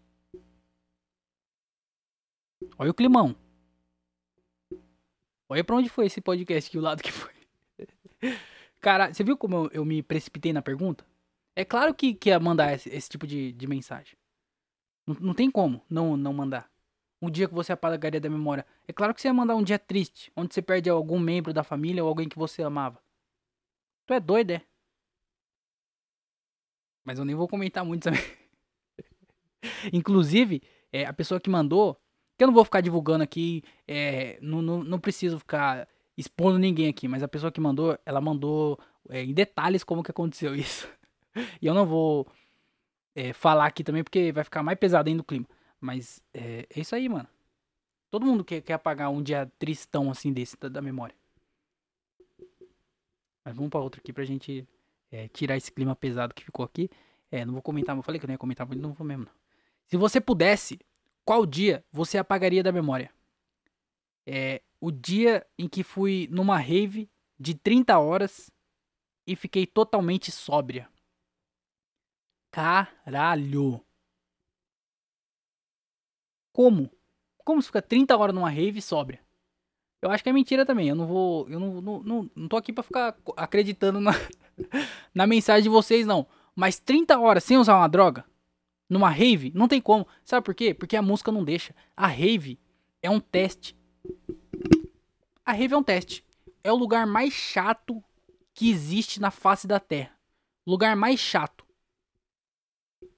Olha o climão. Olha pra onde foi esse podcast aqui, o lado que foi. (laughs) Cara, você viu como eu, eu, me precipitei na pergunta? É claro que, que ia mandar esse, esse tipo de, de mensagem. Não, não tem como não, não mandar. Um dia que você apagaria da memória. É claro que você ia mandar um dia triste, onde você perde algum membro da família ou alguém que você amava. Tu é doido, é? Mas eu nem vou comentar muito também. (laughs) Inclusive, é, a pessoa que mandou, que eu não vou ficar divulgando aqui, é, não, não, não preciso ficar expondo ninguém aqui, mas a pessoa que mandou, ela mandou é, em detalhes como que aconteceu (laughs) isso. e eu não vou é, falar aqui também, porque vai ficar mais pesado ainda o clima. Mas é, é isso aí, mano. Todo mundo quer, quer apagar um dia tristão assim desse da, da memória. Mas vamos pra outro aqui pra gente é, tirar esse clima pesado que ficou aqui. É, não vou comentar, eu falei que eu não ia comentar, mas não vou mesmo. Não. Se você pudesse, qual dia você apagaria da memória? É o dia em que fui numa rave de 30 horas e fiquei totalmente sóbria. Caralho. Como? Como você fica 30 horas numa rave sóbria? Eu acho que é mentira também. Eu não vou. Eu não, não, não, não tô aqui pra ficar acreditando na, (laughs) na mensagem de vocês, não. Mas 30 horas sem usar uma droga? Numa rave? Não tem como. Sabe por quê? Porque a música não deixa. A rave é um teste. A rave é um teste. É o lugar mais chato que existe na face da Terra. Lugar mais chato.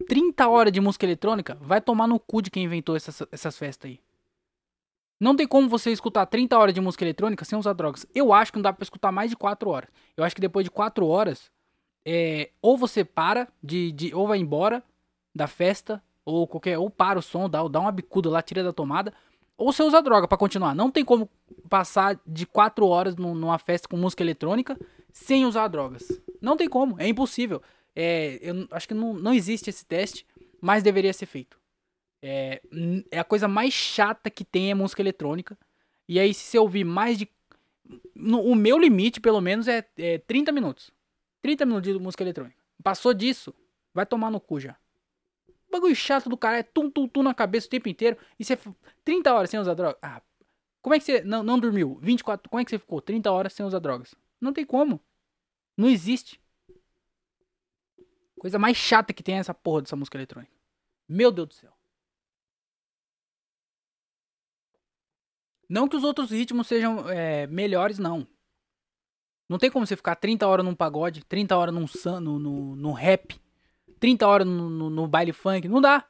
30 horas de música eletrônica, vai tomar no cu de quem inventou essas, essas festas aí. Não tem como você escutar 30 horas de música eletrônica sem usar drogas. Eu acho que não dá pra escutar mais de 4 horas. Eu acho que depois de 4 horas, é, ou você para de, de. ou vai embora da festa, ou qualquer. Ou para o som, dá, dá uma bicuda lá, tira da tomada. Ou você usa droga para continuar. Não tem como passar de 4 horas numa festa com música eletrônica sem usar drogas. Não tem como, é impossível. É, eu acho que não, não existe esse teste, mas deveria ser feito. É, é a coisa mais chata que tem é música eletrônica. E aí, se você ouvir mais de. No, o meu limite, pelo menos, é, é 30 minutos. 30 minutos de música eletrônica. Passou disso, vai tomar no cu já. Bagulho chato do cara é tum tum tum na cabeça o tempo inteiro. E você. 30 horas sem usar droga. Ah, como é que você. Não, não dormiu? 24. Como é que você ficou 30 horas sem usar drogas? Não tem como. Não existe. Coisa mais chata que tem é essa porra dessa música eletrônica. Meu Deus do céu. Não que os outros ritmos sejam é, melhores, não. Não tem como você ficar 30 horas num pagode, 30 horas num, no, no, no rap, 30 horas no, no, no baile funk. Não dá.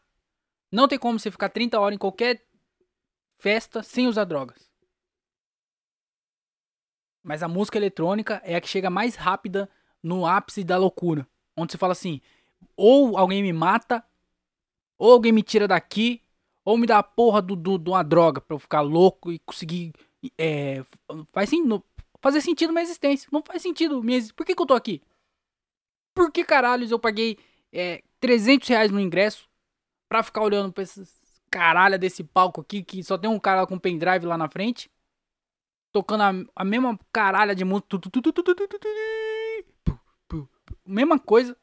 Não tem como você ficar 30 horas em qualquer festa sem usar drogas. Mas a música eletrônica é a que chega mais rápida no ápice da loucura. Onde você fala assim: ou alguém me mata, ou alguém me tira daqui, ou me dá a porra do, do, de uma droga pra eu ficar louco e conseguir. É, faz sim, fazer sentido minha existência. Não faz sentido minha Por que, que eu tô aqui? Por que caralhos eu paguei é, 300 reais no ingresso pra ficar olhando pra esses caralho desse palco aqui que só tem um cara com pendrive lá na frente? Tocando a, a mesma caralha de música. Mesma coisa.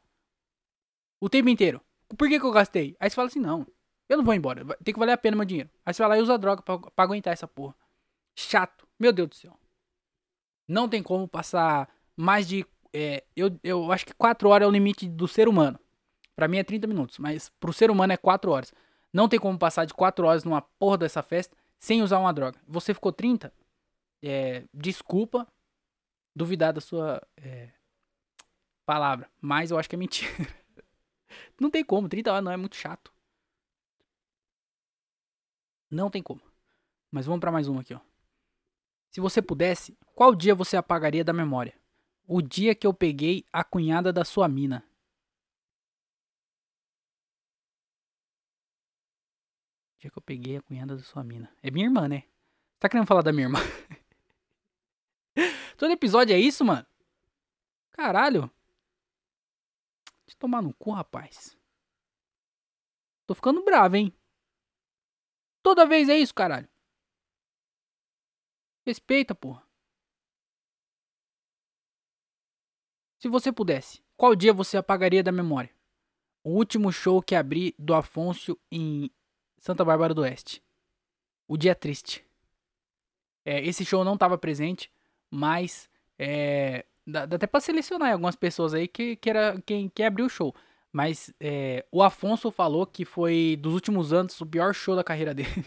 O tempo inteiro. Por que, que eu gastei? Aí você fala assim, não. Eu não vou embora. Tem que valer a pena meu dinheiro. Aí você vai lá e usa droga pra, pra aguentar essa porra. Chato. Meu Deus do céu. Não tem como passar mais de. É, eu, eu acho que 4 horas é o limite do ser humano. Pra mim é 30 minutos. Mas pro ser humano é 4 horas. Não tem como passar de 4 horas numa porra dessa festa sem usar uma droga. Você ficou 30? É, desculpa duvidar da sua é, palavra. Mas eu acho que é mentira. (laughs) não tem como. 30 horas não é muito chato. Não tem como. Mas vamos para mais uma aqui, ó. Se você pudesse, qual dia você apagaria da memória? O dia que eu peguei a cunhada da sua mina. Dia que eu peguei a cunhada da sua mina. É minha irmã, né? Tá querendo falar da minha irmã? (laughs) Todo episódio é isso, mano? Caralho. Eu tomar no cu, rapaz. Tô ficando bravo, hein? Toda vez é isso, caralho. Respeita, porra. Se você pudesse, qual dia você apagaria da memória? O último show que abri do Afonso em Santa Bárbara do Oeste. O dia triste. É, esse show não estava presente, mas é, dá, dá, até pra selecionar algumas pessoas aí que, que era quem, quem abriu o show. Mas é, o Afonso falou que foi dos últimos anos o pior show da carreira dele.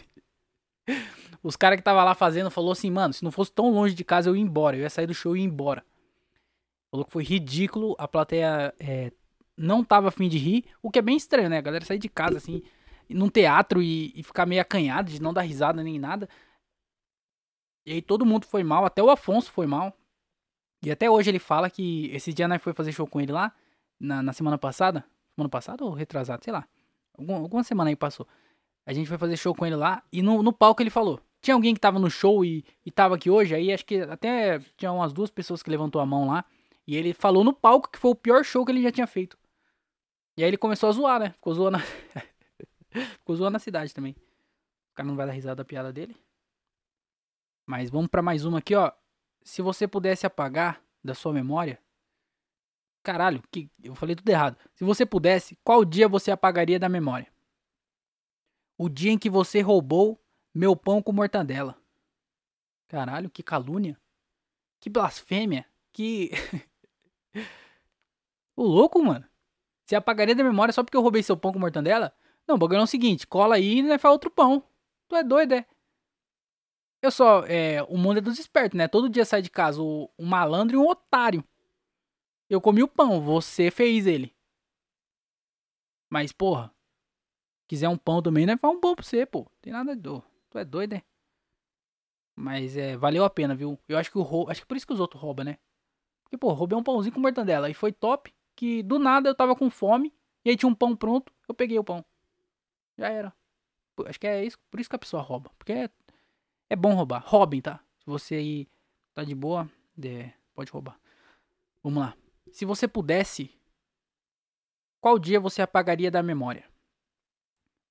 (laughs) Os caras que tava lá fazendo falou assim, mano, se não fosse tão longe de casa eu ia embora, eu ia sair do show e ir embora. Falou que foi ridículo, a plateia é, não tava afim de rir, o que é bem estranho, né? A galera sair de casa assim, num teatro e, e ficar meio acanhado de não dar risada nem nada. E aí todo mundo foi mal, até o Afonso foi mal. E até hoje ele fala que esse dia nós foi fazer show com ele lá, na, na semana passada. Semana passada ou retrasado, sei lá. Algum, alguma semana aí passou. A gente foi fazer show com ele lá e no, no palco ele falou. Tinha alguém que tava no show e, e tava aqui hoje, aí acho que até tinha umas duas pessoas que levantou a mão lá. E ele falou no palco que foi o pior show que ele já tinha feito. E aí ele começou a zoar, né? Ficou zoando. (laughs) (laughs) Ficou zoando na cidade também. O cara não vai dar risada da piada dele. Mas vamos para mais uma aqui, ó. Se você pudesse apagar da sua memória Caralho, que eu falei tudo errado. Se você pudesse, qual dia você apagaria da memória? O dia em que você roubou meu pão com mortadela. Caralho, que calúnia. Que blasfêmia. Que. (laughs) o louco, mano. Você apagaria da memória só porque eu roubei seu pão com mortadela? Não, o bagulho é o seguinte: cola aí e faz outro pão. Tu é doido, é? Eu só. É, o mundo é dos espertos, né? Todo dia sai de casa um malandro e um otário. Eu comi o pão, você fez ele. Mas, porra, quiser um pão também, né? Faz um pão pra você, pô. Tem nada de dor. Tu é doido, né? Mas é, valeu a pena, viu? Eu acho que o roubo. Acho que por isso que os outros roubam, né? Porque, pô, roubei um pãozinho com mortandela. E foi top. Que do nada eu tava com fome. E aí tinha um pão pronto. Eu peguei o pão. Já era. Acho que é isso. Por isso que a pessoa rouba. Porque é, é bom roubar. Roubem, tá? Se você aí tá de boa, é, pode roubar. Vamos lá. Se você pudesse, qual dia você apagaria da memória?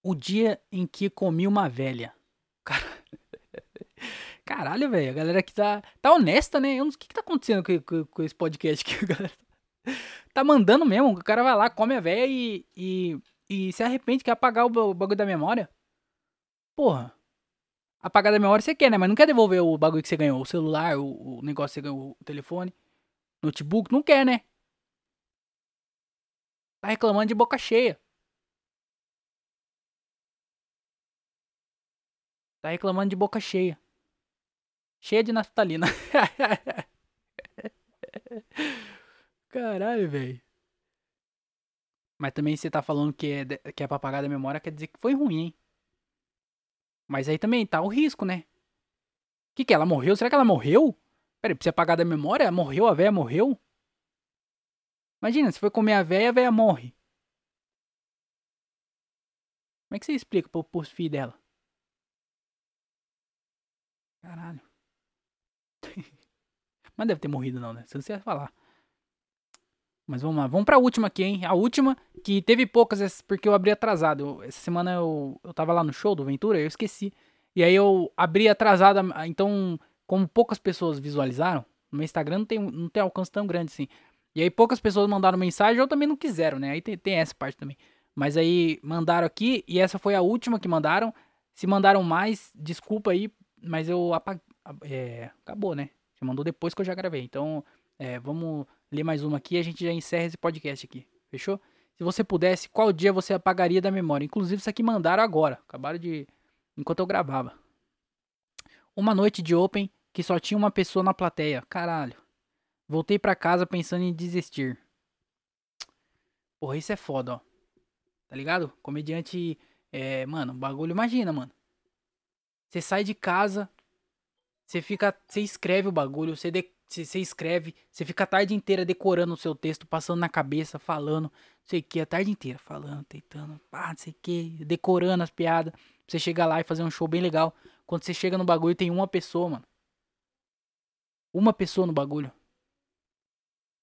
O dia em que comi uma velha. Cara... (laughs) Caralho, velho. A galera que tá, tá honesta, né? O que, que tá acontecendo com, com, com, esse podcast aqui, (laughs) galera? Tá mandando mesmo. O cara vai lá, come a velha e, e, e se arrepende, quer apagar o, o bagulho da memória. Porra. Apagar da memória você quer, né? Mas não quer devolver o bagulho que você ganhou. O celular, o, o negócio que você ganhou, o telefone, notebook. Não quer, né? Tá reclamando de boca cheia. Tá reclamando de boca cheia. Cheia de naftalina. (laughs) Caralho, velho. Mas também você tá falando que é, que é pra apagar da memória, quer dizer que foi ruim, hein? Mas aí também tá o risco, né? O que que ela morreu? Será que ela morreu? Pera aí, pra você apagar da memória? Morreu? A véia morreu? Imagina, se foi comer a véia, a véia morre. Como é que você explica pro, pros filhos dela? Caralho. (laughs) Mas deve ter morrido não, né? Você não ia falar. Mas vamos lá, vamos pra última aqui, hein? A última, que teve poucas, porque eu abri atrasado. Essa semana eu, eu tava lá no show do Ventura, eu esqueci. E aí eu abri atrasado, então, como poucas pessoas visualizaram, no meu Instagram não tem, não tem alcance tão grande assim. E aí poucas pessoas mandaram mensagem ou também não quiseram, né? Aí tem, tem essa parte também. Mas aí mandaram aqui e essa foi a última que mandaram. Se mandaram mais, desculpa aí, mas eu apaguei. É, acabou, né? Você mandou depois que eu já gravei. Então, é, vamos ler mais uma aqui e a gente já encerra esse podcast aqui. Fechou? Se você pudesse, qual dia você apagaria da memória? Inclusive, isso aqui mandaram agora. Acabaram de. Enquanto eu gravava. Uma noite de Open que só tinha uma pessoa na plateia. Caralho. Voltei para casa pensando em desistir. Porra, isso é foda, ó. Tá ligado? Comediante. É, mano, bagulho. Imagina, mano. Você sai de casa. Você fica. Você escreve o bagulho. Você de, você escreve, você fica a tarde inteira decorando o seu texto, passando na cabeça, falando, não sei o que, a tarde inteira, falando, tentando, pá, não sei o que, decorando as piadas. Pra você chegar lá e fazer um show bem legal. Quando você chega no bagulho, tem uma pessoa, mano. Uma pessoa no bagulho.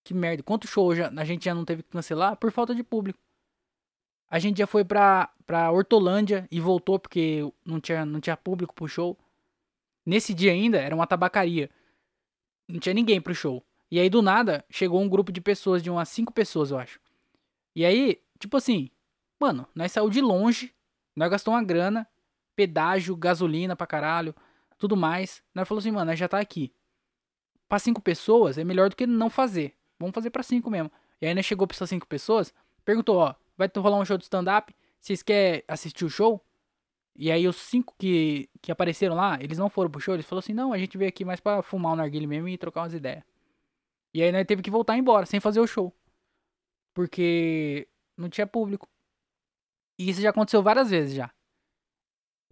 Que merda. Quanto show já, a gente já não teve que cancelar por falta de público. A gente já foi pra, pra Hortolândia e voltou porque não tinha, não tinha público pro show. Nesse dia ainda, era uma tabacaria. Não tinha ninguém pro show. E aí, do nada, chegou um grupo de pessoas, de umas cinco pessoas, eu acho. E aí, tipo assim, mano, nós saiu de longe, nós gastou uma grana, pedágio, gasolina pra caralho, tudo mais. Nós falou assim, mano, nós já tá aqui. Pra cinco pessoas é melhor do que não fazer. Vamos fazer pra cinco mesmo. E aí, nós chegou pra essas cinco pessoas, perguntou, ó, vai rolar um show de stand-up? Vocês querem assistir o show? E aí os cinco que, que apareceram lá, eles não foram pro show, eles falaram assim, não, a gente veio aqui mais pra fumar o um narguilho mesmo e trocar umas ideias. E aí nós teve que voltar embora, sem fazer o show. Porque não tinha público. E isso já aconteceu várias vezes já.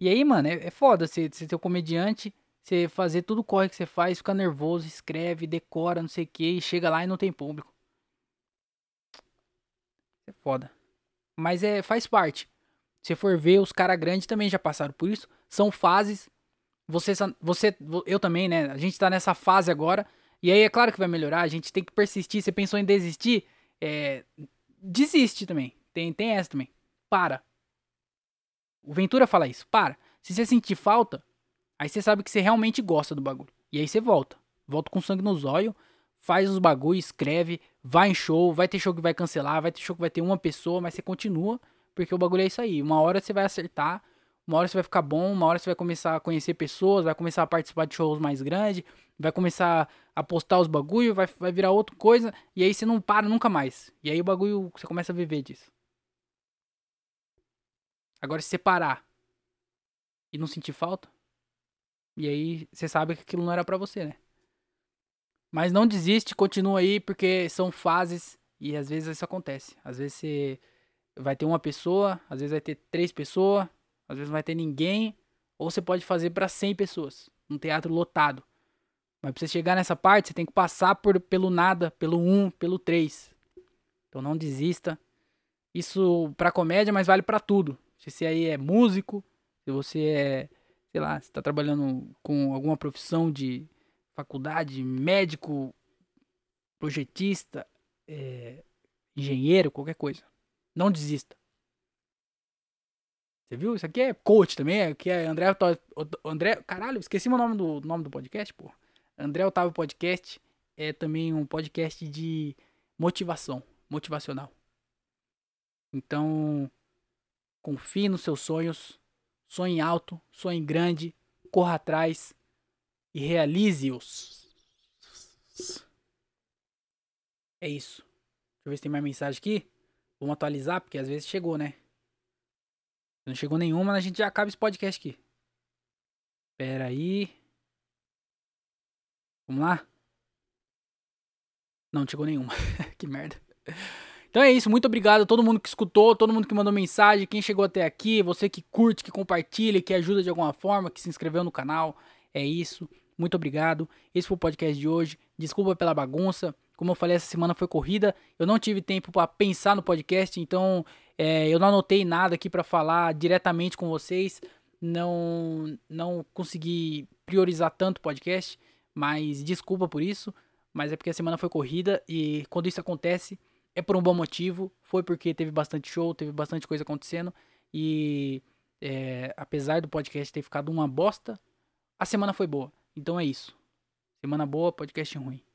E aí, mano, é, é foda você, você ser um comediante, você fazer tudo corre que você faz, fica nervoso, escreve, decora, não sei o que, e chega lá e não tem público. É foda. Mas é, faz parte. Se for ver, os caras grandes também já passaram por isso. São fases. Você, você, eu também, né? A gente tá nessa fase agora. E aí é claro que vai melhorar. A gente tem que persistir. Você pensou em desistir? É, desiste também. Tem, tem essa também. Para. O Ventura fala isso. Para. Se você sentir falta, aí você sabe que você realmente gosta do bagulho. E aí você volta. Volta com sangue nos olhos. Faz os bagulhos, escreve, vai em show, vai ter show que vai cancelar, vai ter show que vai ter uma pessoa, mas você continua porque o bagulho é isso aí. Uma hora você vai acertar, uma hora você vai ficar bom, uma hora você vai começar a conhecer pessoas, vai começar a participar de shows mais grandes, vai começar a postar os bagulho, vai, vai virar outra coisa, e aí você não para nunca mais. E aí o bagulho, você começa a viver disso. Agora se parar e não sentir falta, e aí você sabe que aquilo não era para você, né? Mas não desiste, continua aí, porque são fases e às vezes isso acontece. Às vezes você vai ter uma pessoa, às vezes vai ter três pessoas, às vezes não vai ter ninguém, ou você pode fazer para 100 pessoas. num teatro lotado. Mas pra você chegar nessa parte, você tem que passar por, pelo nada, pelo 1, pelo 3. Então não desista. Isso pra comédia, mas vale para tudo. Se você aí é músico, se você é, sei lá, está trabalhando com alguma profissão de faculdade, médico, projetista, é, engenheiro, qualquer coisa. Não desista. Você viu? Isso aqui é coach também, aqui é André André, caralho, esqueci o nome do nome do podcast, pô. André Otávio Podcast é também um podcast de motivação, motivacional. Então, confie nos seus sonhos, sonhe alto, sonhe grande, corra atrás e realize-os. É isso. Deixa eu ver se tem mais mensagem aqui. Vamos atualizar, porque às vezes chegou, né? Não chegou nenhuma, a gente já acaba esse podcast aqui. Pera aí. Vamos lá? Não chegou nenhuma. (laughs) que merda. Então é isso, muito obrigado a todo mundo que escutou, todo mundo que mandou mensagem, quem chegou até aqui, você que curte, que compartilha, que ajuda de alguma forma, que se inscreveu no canal. É isso. Muito obrigado. Esse foi o podcast de hoje. Desculpa pela bagunça. Como eu falei, essa semana foi corrida. Eu não tive tempo para pensar no podcast, então é, eu não anotei nada aqui para falar diretamente com vocês. Não, não consegui priorizar tanto o podcast, mas desculpa por isso. Mas é porque a semana foi corrida e quando isso acontece é por um bom motivo. Foi porque teve bastante show, teve bastante coisa acontecendo e é, apesar do podcast ter ficado uma bosta, a semana foi boa. Então é isso. Semana boa, podcast ruim.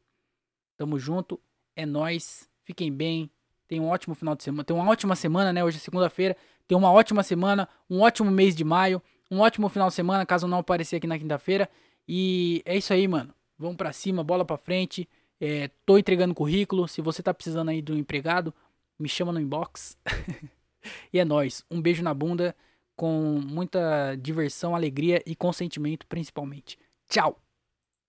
Tamo junto, é nós. Fiquem bem. Tenham um ótimo final de semana. Tenham uma ótima semana, né? Hoje é segunda-feira. Tenham uma ótima semana, um ótimo mês de maio, um ótimo final de semana, caso não aparecer aqui na quinta-feira. E é isso aí, mano. Vamos para cima, bola para frente. É, tô entregando currículo. Se você tá precisando aí de um empregado, me chama no inbox. (laughs) e é nóis. Um beijo na bunda com muita diversão, alegria e consentimento, principalmente. Tchau!